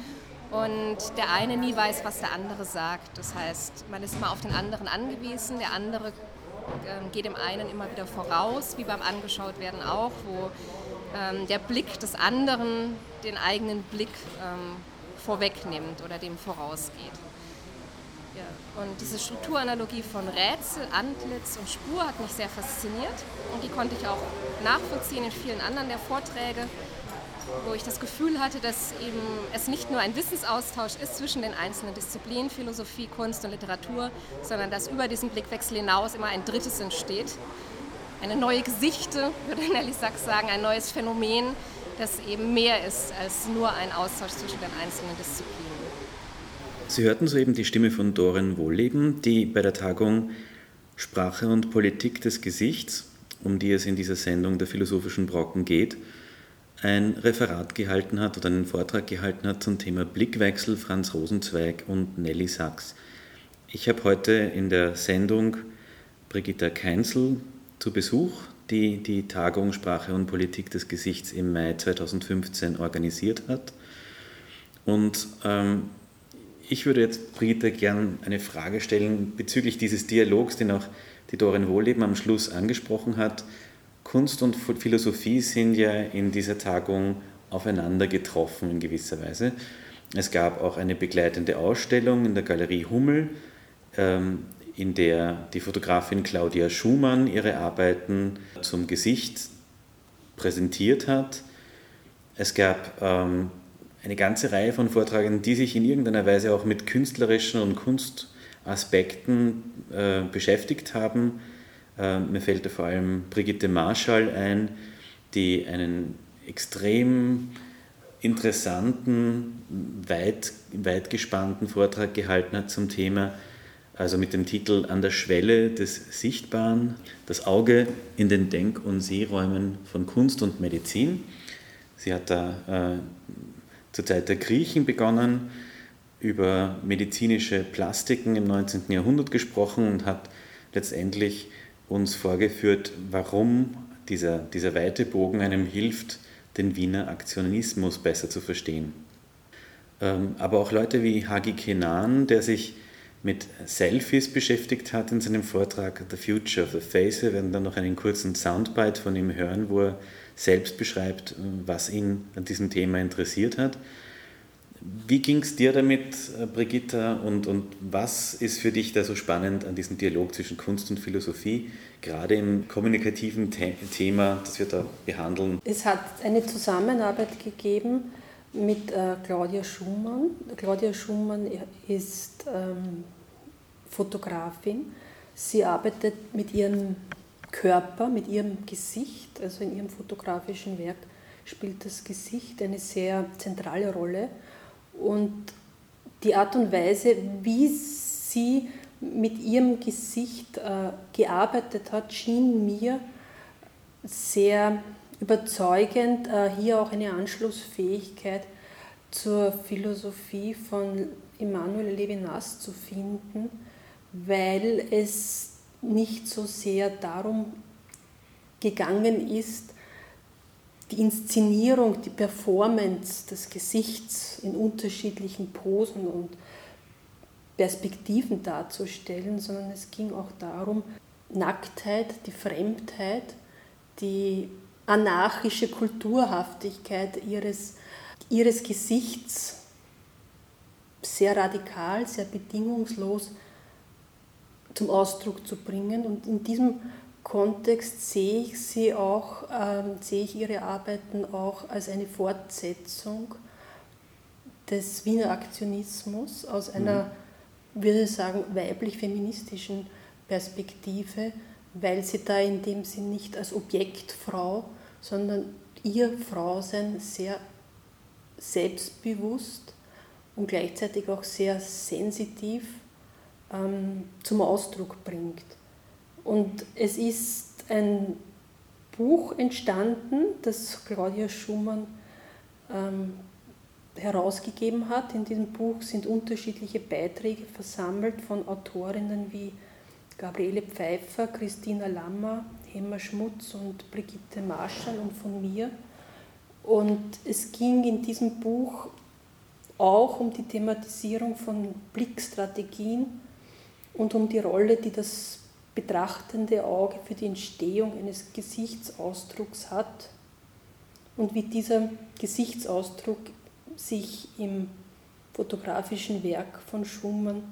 S5: und der eine nie weiß, was der andere sagt. Das heißt, man ist immer auf den anderen angewiesen, der andere geht dem einen immer wieder voraus, wie beim Angeschaut werden auch, wo ähm, der Blick des anderen den eigenen Blick ähm, vorwegnimmt oder dem vorausgeht. Ja. Und diese Strukturanalogie von Rätsel, Antlitz und Spur hat mich sehr fasziniert und die konnte ich auch nachvollziehen in vielen anderen der Vorträge wo ich das Gefühl hatte, dass eben es nicht nur ein Wissensaustausch ist zwischen den einzelnen Disziplinen, Philosophie, Kunst und Literatur, sondern dass über diesen Blickwechsel hinaus immer ein drittes entsteht. Eine neue Gesichte, würde Nelly Sachs sagen, ein neues Phänomen, das eben mehr ist als nur ein Austausch zwischen den einzelnen Disziplinen.
S2: Sie hörten soeben die Stimme von Doren Wohlleben, die bei der Tagung Sprache und Politik des Gesichts, um die es in dieser Sendung der philosophischen Brocken geht, ein Referat gehalten hat oder einen Vortrag gehalten hat zum Thema Blickwechsel Franz Rosenzweig und Nelly Sachs. Ich habe heute in der Sendung Brigitta Keinzel zu Besuch, die die Tagung Sprache und Politik des Gesichts im Mai 2015 organisiert hat. Und ähm, ich würde jetzt Brigitta gern eine Frage stellen bezüglich dieses Dialogs, den auch die Dorin Wohleben am Schluss angesprochen hat Kunst und Philosophie sind ja in dieser Tagung aufeinander getroffen in gewisser Weise. Es gab auch eine begleitende Ausstellung in der Galerie Hummel, ähm, in der die Fotografin Claudia Schumann ihre Arbeiten zum Gesicht präsentiert hat. Es gab ähm, eine ganze Reihe von Vortragenden, die sich in irgendeiner Weise auch mit künstlerischen und Kunstaspekten äh, beschäftigt haben. Äh, mir fällt da vor allem Brigitte Marschall ein, die einen extrem interessanten, weit, weit gespannten Vortrag gehalten hat zum Thema, also mit dem Titel An der Schwelle des Sichtbaren, das Auge in den Denk- und Sehräumen von Kunst und Medizin. Sie hat da äh, zur Zeit der Griechen begonnen, über medizinische Plastiken im 19. Jahrhundert gesprochen und hat letztendlich uns vorgeführt, warum dieser, dieser weite Bogen einem hilft, den Wiener Aktionismus besser zu verstehen. Ähm, aber auch Leute wie Hagi Kenan, der sich mit Selfies beschäftigt hat in seinem Vortrag The Future of the Face. Wir werden dann noch einen kurzen Soundbite von ihm hören, wo er selbst beschreibt, was ihn an diesem Thema interessiert hat. Wie ging es dir damit, äh, Brigitta, und, und was ist für dich da so spannend an diesem Dialog zwischen Kunst und Philosophie, gerade im kommunikativen The Thema, das wir da behandeln?
S4: Es hat eine Zusammenarbeit gegeben mit äh, Claudia Schumann. Claudia Schumann ist ähm, Fotografin. Sie arbeitet mit ihrem Körper, mit ihrem Gesicht, also in ihrem fotografischen Werk spielt das Gesicht eine sehr zentrale Rolle. Und die Art und Weise, wie sie mit ihrem Gesicht äh, gearbeitet hat, schien mir sehr überzeugend, äh, hier auch eine Anschlussfähigkeit zur Philosophie von Immanuel Levinas zu finden, weil es nicht so sehr darum gegangen ist, die Inszenierung, die Performance des Gesichts in unterschiedlichen Posen und Perspektiven darzustellen, sondern es ging auch darum, Nacktheit, die Fremdheit, die anarchische Kulturhaftigkeit ihres, ihres Gesichts sehr radikal, sehr bedingungslos zum Ausdruck zu bringen. Und in diesem Kontext sehe ich sie auch, ähm, sehe ich ihre Arbeiten auch als eine Fortsetzung des Wiener Aktionismus aus einer, mhm. würde ich sagen, weiblich-feministischen Perspektive, weil sie da in dem Sinn nicht als Objektfrau, sondern ihr Frausein sehr selbstbewusst und gleichzeitig auch sehr sensitiv ähm, zum Ausdruck bringt. Und es ist ein Buch entstanden, das Claudia Schumann ähm, herausgegeben hat. In diesem Buch sind unterschiedliche Beiträge versammelt von Autorinnen wie Gabriele Pfeiffer, Christina Lammer, Hemmer Schmutz und Brigitte Marschall und von mir. Und es ging in diesem Buch auch um die Thematisierung von Blickstrategien und um die Rolle, die das betrachtende Auge für die Entstehung eines Gesichtsausdrucks hat und wie dieser Gesichtsausdruck sich im fotografischen Werk von Schumann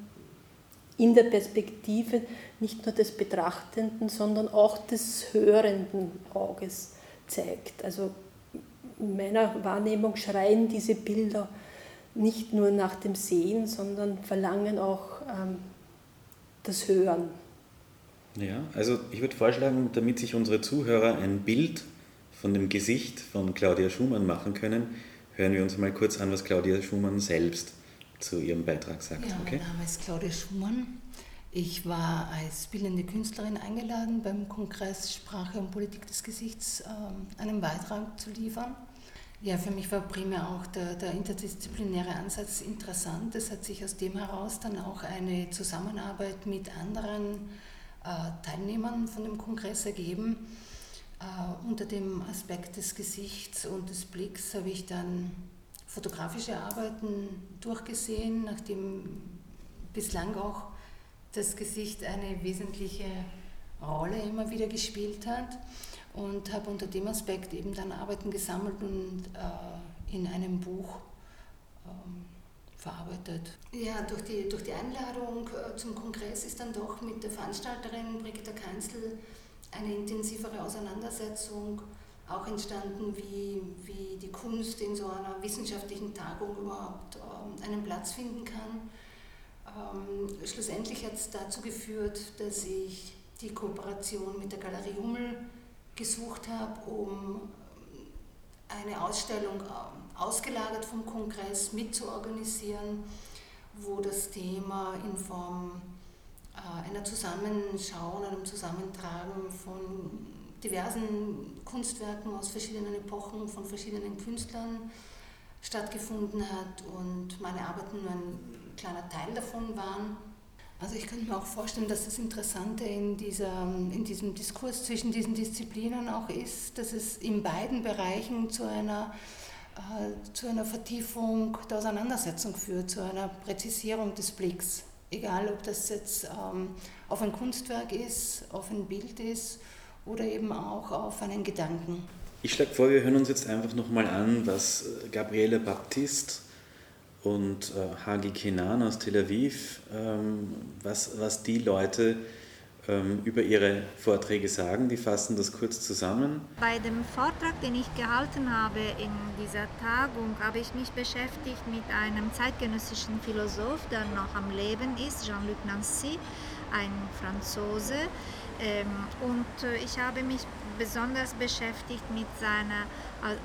S4: in der Perspektive nicht nur des betrachtenden, sondern auch des hörenden Auges zeigt. Also in meiner Wahrnehmung schreien diese Bilder nicht nur nach dem Sehen, sondern verlangen auch ähm, das Hören.
S2: Ja, also ich würde vorschlagen, damit sich unsere Zuhörer ein Bild von dem Gesicht von Claudia Schumann machen können, hören wir uns mal kurz an, was Claudia Schumann selbst zu ihrem Beitrag sagt.
S6: Ja,
S2: okay?
S6: mein Name ist Claudia Schumann. Ich war als bildende Künstlerin eingeladen, beim Kongress Sprache und Politik des Gesichts ähm, einen Beitrag zu liefern. Ja, für mich war primär auch der, der, interdisziplinäre Ansatz interessant. Es hat sich aus dem heraus dann auch eine Zusammenarbeit mit anderen Teilnehmern von dem Kongress ergeben. Äh, unter dem Aspekt des Gesichts und des Blicks habe ich dann fotografische Arbeiten durchgesehen, nachdem bislang auch das Gesicht eine wesentliche Rolle immer wieder gespielt hat und habe unter dem Aspekt eben dann Arbeiten gesammelt und äh, in einem Buch ähm, verarbeitet. Ja, durch die, durch die Einladung äh, zum Kongress ist dann doch mit der Veranstalterin Brigitte Keinzel eine intensivere Auseinandersetzung auch entstanden, wie, wie die Kunst in so einer wissenschaftlichen Tagung überhaupt ähm, einen Platz finden kann. Ähm, schlussendlich hat es dazu geführt, dass ich die Kooperation mit der Galerie Hummel gesucht habe, um eine Ausstellung ähm, ausgelagert vom Kongress mitzuorganisieren, wo das Thema in Form äh, einer Zusammenschau und einem Zusammentragen von diversen Kunstwerken aus verschiedenen Epochen, von verschiedenen Künstlern stattgefunden hat und meine Arbeiten nur ein kleiner Teil davon waren. Also ich könnte mir auch vorstellen, dass das Interessante in, dieser, in diesem Diskurs zwischen diesen Disziplinen auch ist, dass es in beiden Bereichen zu einer, zu einer Vertiefung der Auseinandersetzung führt, zu einer Präzisierung des Blicks. Egal, ob das jetzt ähm, auf ein Kunstwerk ist, auf ein Bild ist oder eben auch auf einen Gedanken.
S2: Ich schlage vor, wir hören uns jetzt einfach nochmal an, was Gabriele Baptiste und äh, Hagi Kenan aus Tel Aviv, ähm, was, was die Leute über ihre Vorträge sagen. Die fassen das kurz zusammen.
S7: Bei dem Vortrag, den ich gehalten habe in dieser Tagung, habe ich mich beschäftigt mit einem zeitgenössischen Philosoph, der noch am Leben ist, Jean-Luc Nancy, ein Franzose. Ähm, und äh, ich habe mich besonders beschäftigt mit seiner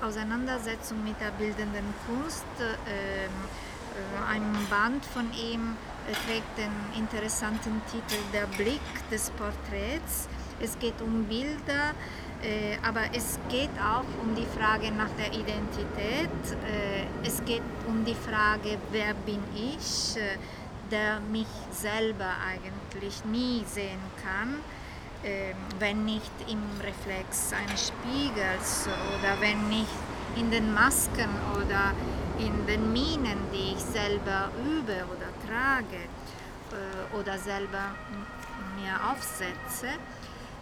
S7: Auseinandersetzung mit der bildenden Kunst. Ähm, äh, ein Band von ihm trägt den interessanten Titel Der Blick des Porträts. Es geht um Bilder, äh, aber es geht auch um die Frage nach der Identität. Es geht um die Frage, wer bin ich, der mich selber eigentlich nie sehen kann wenn nicht im Reflex eines Spiegels oder wenn nicht in den Masken oder in den Minen, die ich selber übe oder trage äh, oder selber mir aufsetze.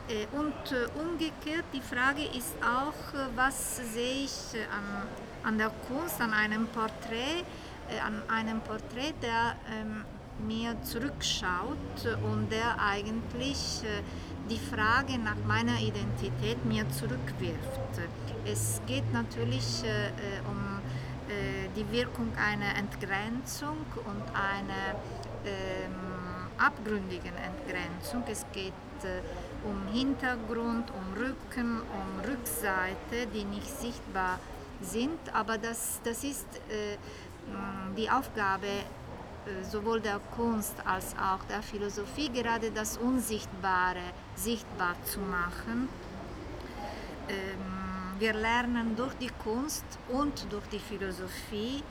S7: Äh, und äh, umgekehrt, die Frage ist auch, was sehe ich an, an der Kunst, an einem Porträt, an einem Porträt, der ähm, mir zurückschaut und der eigentlich die Frage nach meiner Identität mir zurückwirft. Es geht natürlich um die Wirkung einer Entgrenzung und einer ähm, abgründigen Entgrenzung. Es geht äh, um Hintergrund, um Rücken, um Rückseite, die nicht sichtbar sind, aber das, das ist äh, die Aufgabe äh, sowohl der Kunst als auch der Philosophie, gerade das Unsichtbare sichtbar zu machen. Ähm, wir lernen durch die Kunst und durch die Philosophie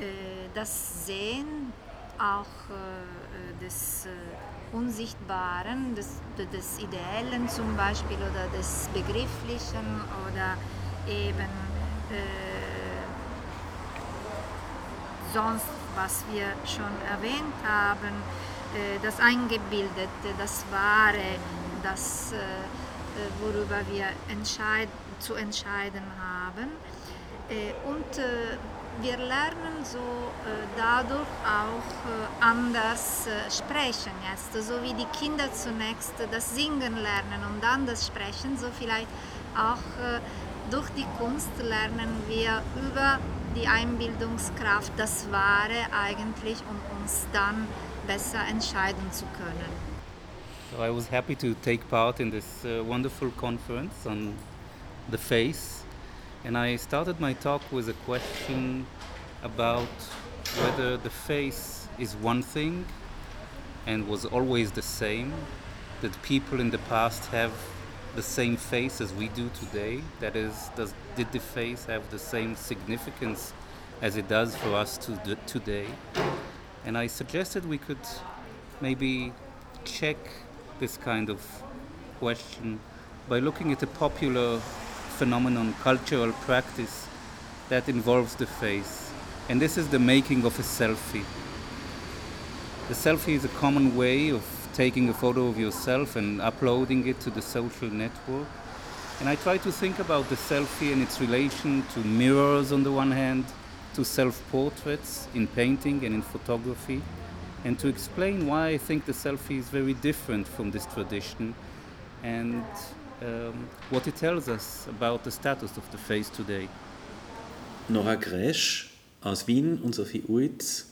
S7: äh, das Sehen auch äh, des äh, Unsichtbaren, des, des Ideellen zum Beispiel oder des Begrifflichen oder eben sonst, was wir schon erwähnt haben, äh, das Eingebildete, das Wahre, das, äh, worüber wir entscheid zu entscheiden haben. Und wir lernen so dadurch auch anders sprechen jetzt, so wie die Kinder zunächst das Singen lernen und dann das Sprechen, so vielleicht auch durch die Kunst lernen wir über die Einbildungskraft das Wahre eigentlich, um uns dann besser entscheiden zu können.
S8: So I was happy to take part in this uh, wonderful conference on the face, and I started my talk with a question about whether the face is one thing and was always the same, that people in the past have the same face as we do today? That is, does, did the face have the same significance as it does for us to today? And I suggested we could maybe check this kind of question by looking at a popular phenomenon, cultural practice that involves the face. And this is the making of a selfie. The selfie is a common way of taking a photo of yourself and uploading it to the social network. And I try to think about the selfie and its relation to mirrors on the one hand, to self portraits in painting and in photography, and to explain why I think the selfie is very different from this tradition and um, what it tells us about the status of the face today.
S2: Nora Gresch aus Wien und Sophie Uitz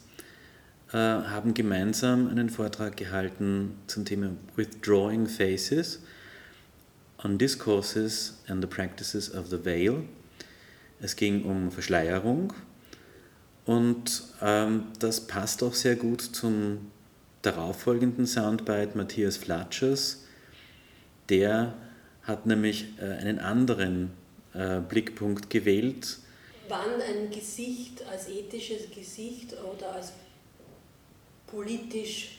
S2: Äh, haben gemeinsam einen Vortrag gehalten zum Thema Withdrawing Faces on Discourses and the Practices of the Veil. Es ging um Verschleierung und ähm, das passt auch sehr gut zum darauffolgenden Soundbite Matthias Flatschers. Der hat nämlich äh, einen anderen äh, Blickpunkt gewählt.
S4: Wann ein Gesicht als ethisches Gesicht oder als politisch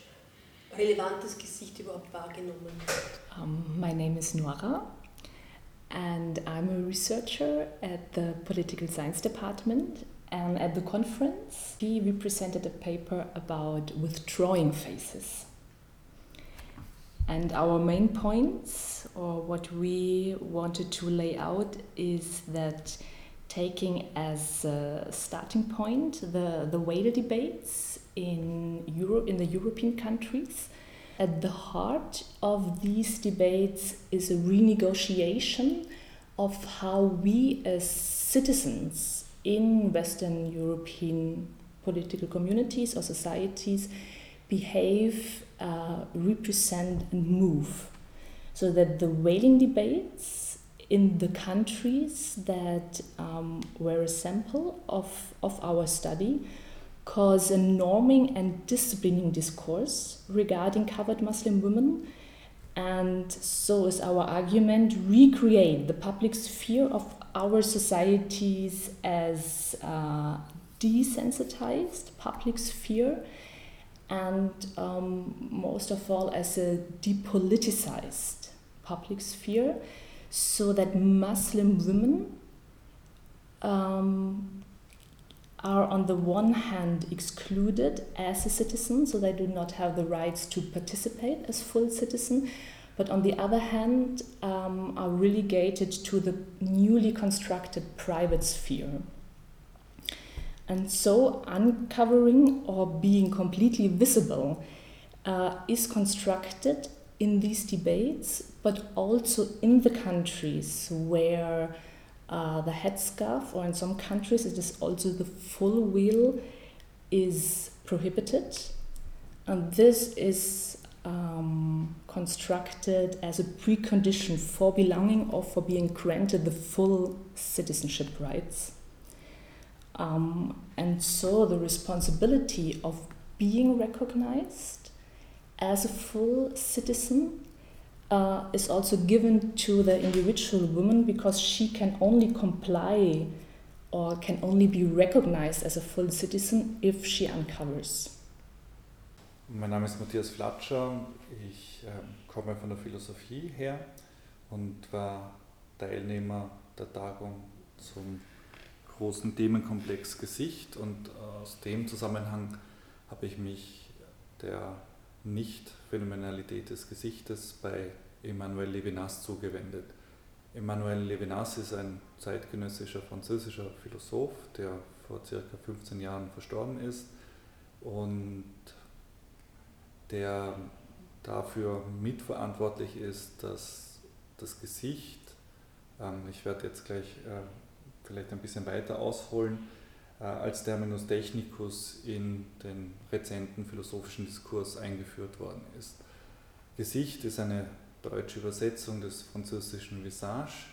S4: relevantes Gesicht überhaupt wahrgenommen wird?
S9: Um, my name is Noara and I'm a researcher at the Political Science Department. And at the conference, he represented a paper about withdrawing faces. And our main points, or what we wanted to lay out, is that taking as a starting point the, the whale debates in Europe, in the European countries. At the heart of these debates is a renegotiation of how we as citizens in Western European political communities or societies behave, uh, represent, and move. So that the whaling debates in the countries that um, were a sample of, of our study cause a norming and disciplining discourse regarding covered Muslim women. And so is our argument recreate the public sphere of our societies as uh, desensitized public sphere and um, most of all as a depoliticized public sphere so that Muslim women um, are on the one hand excluded as a citizen, so they do not have the rights to participate as full citizen, but on the other hand um, are relegated to the newly constructed private sphere. And so uncovering or being completely visible uh, is constructed in these debates, but also in the countries where uh, the headscarf, or in some countries it is also the full wheel, is prohibited. And this is um, constructed as a precondition for belonging or for being granted the full citizenship rights. Um, and so the responsibility of being recognized as a full citizen uh, is also given to the individual woman because she can only comply or can only be recognized as a full citizen if she uncovers.
S10: Mein Name ist Matthias Flatscher. Ich äh, komme von der Philosophie her und war Teilnehmer der Tagung zum großen Themenkomplex Gesicht und aus dem Zusammenhang habe ich mich der Nicht-Phänomenalität des Gesichtes bei Emmanuel Levinas zugewendet. Emmanuel Levinas ist ein zeitgenössischer französischer Philosoph, der vor circa 15 Jahren verstorben ist und der dafür mitverantwortlich ist, dass das Gesicht, ähm, ich werde jetzt gleich äh, vielleicht ein bisschen weiter ausholen, äh, als Terminus technicus in den rezenten philosophischen Diskurs eingeführt worden ist. Gesicht ist eine deutsche Übersetzung des französischen Visage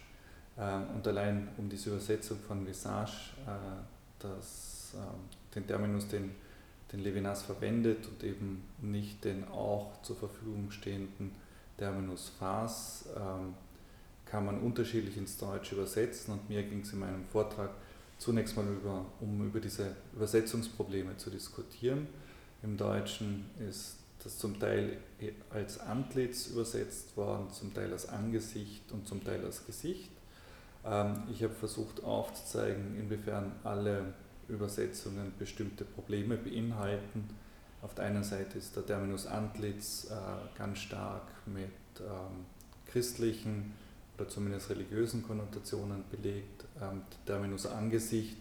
S10: äh, und allein um diese Übersetzung von Visage, das, ähm, den Terminus, den den Levinas verwendet und eben nicht den auch zur Verfügung stehenden Terminus fas, ähm, kann man unterschiedlich ins Deutsche übersetzen und mir ging es in meinem Vortrag zunächst mal über, um über diese Übersetzungsprobleme zu diskutieren. Im Deutschen ist das zum Teil als Antlitz übersetzt worden, zum Teil als Angesicht und zum Teil als Gesicht. Ähm, ich habe versucht aufzuzeigen, inwiefern alle Übersetzungen bestimmte Probleme beinhalten. Auf der einen Seite ist der Terminus Antlitz äh, ganz stark mit ähm, christlichen oder zumindest religiösen Konnotationen belegt. Ähm, der Terminus Angesicht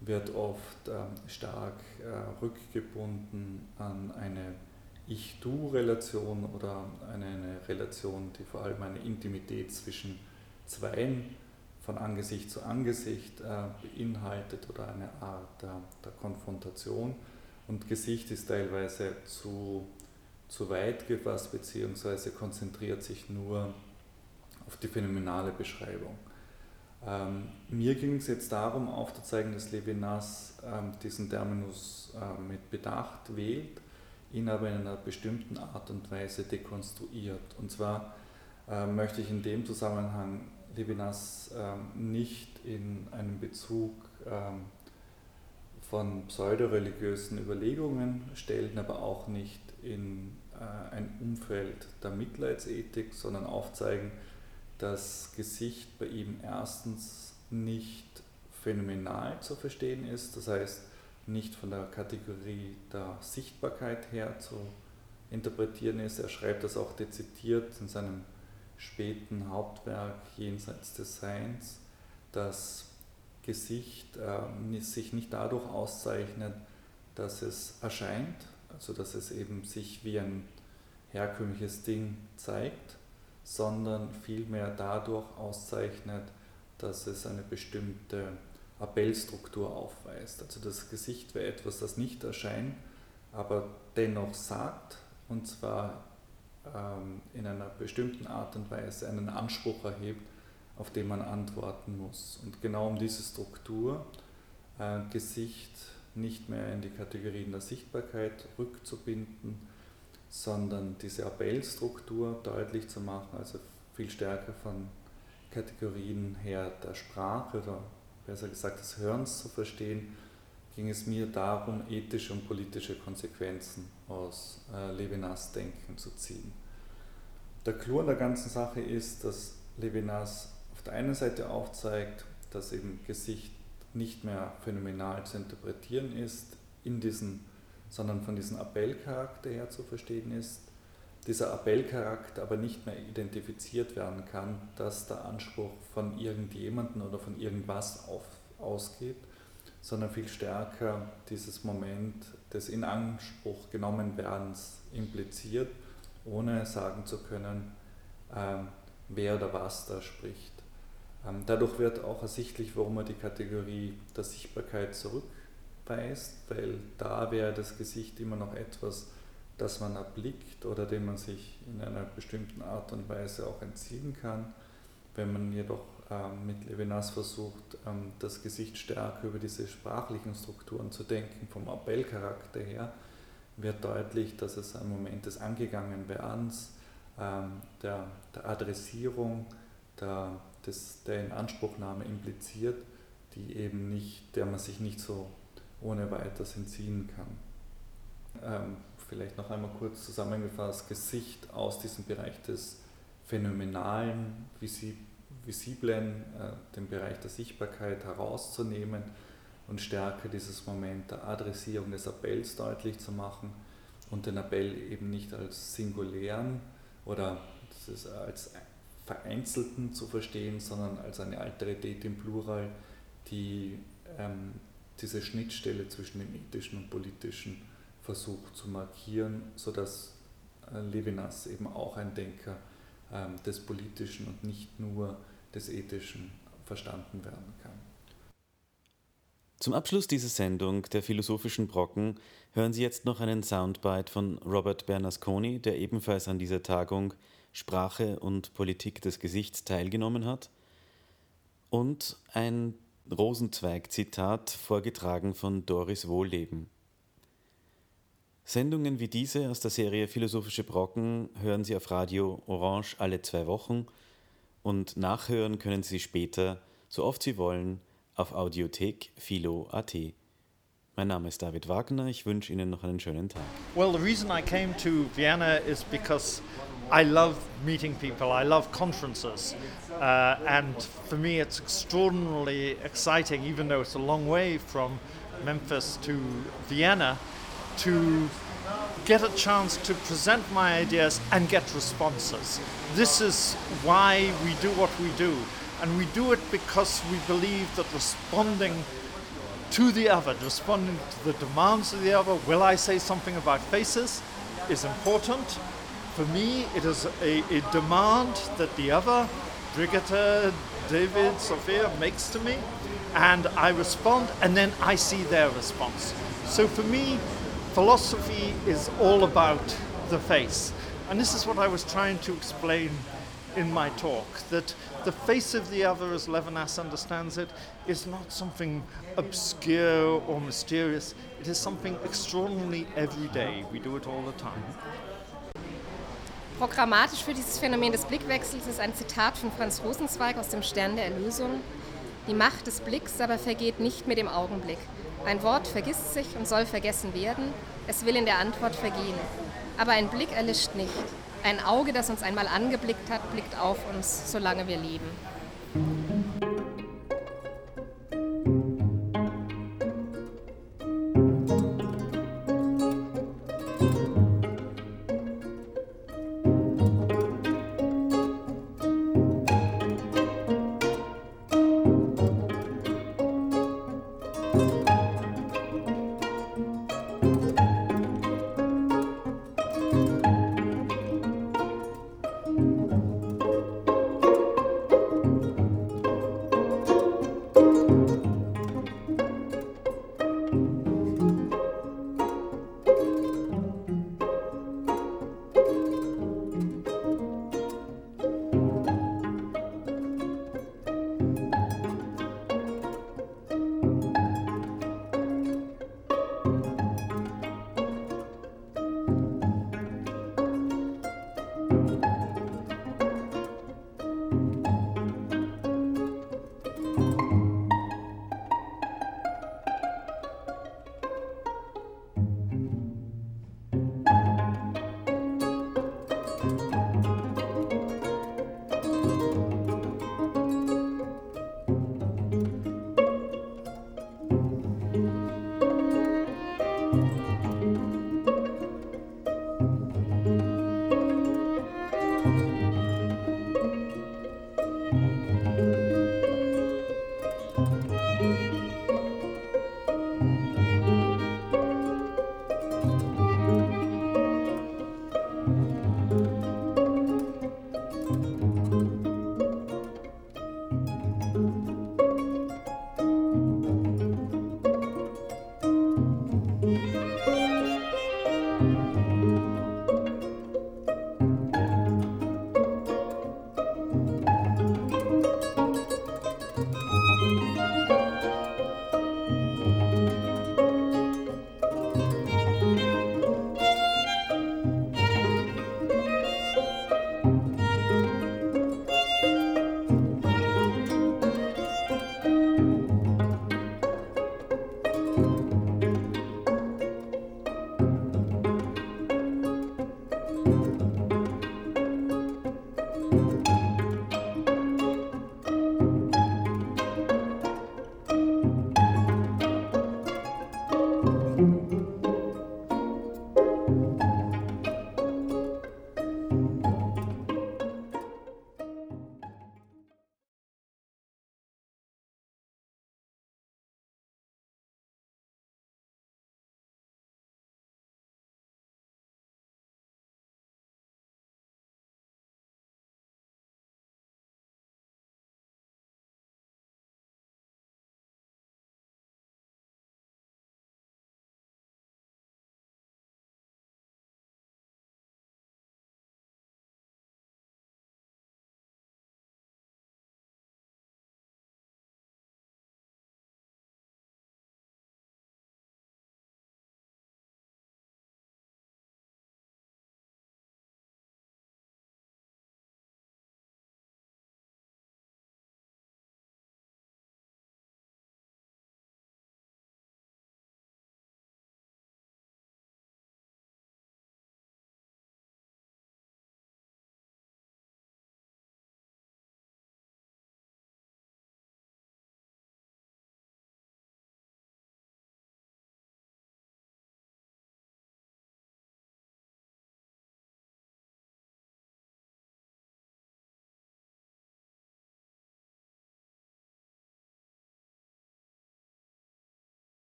S10: wird oft ähm, stark äh, rückgebunden an eine Ich-Du-Relation oder eine, eine Relation, die vor allem eine Intimität zwischen Zweien von Angesicht zu Angesicht äh, beinhaltet oder eine Art der, der, Konfrontation. Und Gesicht ist teilweise zu, zu weit gefasst, beziehungsweise konzentriert sich nur auf die phänomenale Beschreibung. Ähm, mir ging es jetzt darum, aufzuzeigen, dass Levinas ähm, diesen Terminus äh, mit Bedacht wählt, ihn aber in einer bestimmten Art und Weise dekonstruiert. Und zwar äh, möchte ich in dem Zusammenhang Levinas ähm, nicht in einem Bezug ähm, von pseudoreligiösen Überlegungen stellen, aber auch nicht in äh, ein Umfeld der Mitleidsethik, sondern aufzeigen, dass Gesicht bei ihm erstens nicht phänomenal zu verstehen ist, das heißt nicht von der Kategorie der Sichtbarkeit her zu interpretieren ist. Er schreibt das auch dezidiert in seinem späten Hauptwerk Jenseits des Seins, das Gesicht äh, sich nicht dadurch auszeichnet, dass es erscheint, also dass es eben sich wie ein herkömmliches Ding zeigt, sondern vielmehr dadurch auszeichnet, dass es eine bestimmte Appellstruktur aufweist. Also das Gesicht wäre etwas, das nicht erscheint, aber dennoch sagt, und zwar ähm, in einer bestimmten Art und Weise einen Anspruch erhebt, auf den man antworten muss. Und genau um diese Struktur, äh, Gesicht nicht mehr in die Kategorien der Sichtbarkeit rückzubinden, sondern diese Appellstruktur deutlich zu machen, also viel stärker von Kategorien her der Sprache oder besser gesagt des Hörens zu verstehen, ging es mir darum, ethische und politische Konsequenzen aus äh, Levinas Denken zu ziehen. Der Clou an der ganzen Sache ist, dass Levinas auf der einen Seite aufzeigt, dass eben Gesicht nicht mehr phänomenal zu interpretieren ist, in diesen, sondern von diesem Appellcharakter her zu verstehen ist, dieser Appellcharakter aber nicht mehr identifiziert werden kann, dass der Anspruch von irgendjemandem oder von irgendwas auf, ausgeht, sondern viel stärker dieses Moment des In Anspruch genommen werdens impliziert, ohne sagen zu können, ähm, wer oder was da spricht. Ähm, dadurch wird auch ersichtlich, warum er die Kategorie der Sichtbarkeit zurückweist, weil da wäre das Gesicht immer noch etwas, das man erblickt oder dem man sich in einer bestimmten Art und Weise auch entziehen kann. Wenn man jedoch ähm, mit Levinas versucht, ähm, das Gesicht stärker über diese sprachlichen Strukturen zu denken, vom Appellcharakter her, wird deutlich, dass es ein Moment des Angegangenwerdens, ähm, der, der Adressierung, der, des, der Inanspruchnahme impliziert, die eben nicht, der man sich nicht so ohne weiteres entziehen kann. vielleicht noch einmal kurz zusammengefasst, Gesicht aus diesem Bereich des Phänomenalen, wie Sie Visiblen, äh, den Bereich der Sichtbarkeit herauszunehmen und stärker dieses Moment der Adressierung des Appells deutlich zu machen und den Appell eben nicht als singulären oder als vereinzelten zu verstehen, sondern als eine Alterität im Plural, die ähm, diese Schnittstelle zwischen dem ethischen und politischen versucht zu markieren, sodass äh, Levinas eben auch ein Denker ähm, des Politischen und nicht nur des Ethischen verstanden werden kann.
S2: Zum Abschluss dieser Sendung der philosophischen Brocken hören Sie jetzt noch einen Soundbite von Robert Bernasconi, der ebenfalls an dieser Tagung Sprache und Politik des Gesichts teilgenommen hat, und ein Rosenzweig-Zitat vorgetragen von Doris Wohlleben. Sendungen wie diese aus der Serie Philosophische Brocken hören Sie auf Radio Orange alle zwei Wochen und nachhören können Sie später, so oft Sie wollen, auf Audiothek Philo.at. Mein Name ist David Wagner, ich wünsche Ihnen noch einen schönen Tag.
S11: Well, the reason I came to Vienna is because I love meeting people, I love conferences. Uh, and for me, it's extraordinarily exciting, even though it's a long way from Memphis to Vienna, to get a chance to present my ideas and get responses. This is why we do what we do. And we do it because we believe that responding to the other, responding to the demands of the other, will I say something about faces, is important. For me, it is a, a demand that the other, Brigitte, David, Sophia, makes to me, and I respond, and then I see their response. So for me, philosophy is all about the face. And this is what I was trying to explain in my talk that the face of the other, as Levinas understands it, is not something obscure or mysterious. It is something extraordinarily everyday. We do it all the time.
S5: Programmatisch für dieses Phänomen des Blickwechsels ist ein Zitat von Franz Rosenzweig aus dem Stern der Erlösung. Die Macht des Blicks aber vergeht nicht mit dem Augenblick. Ein Wort vergisst sich und soll vergessen werden, es will in der Antwort vergehen. Aber ein Blick erlischt nicht. Ein Auge, das uns einmal angeblickt hat, blickt auf uns, solange wir leben.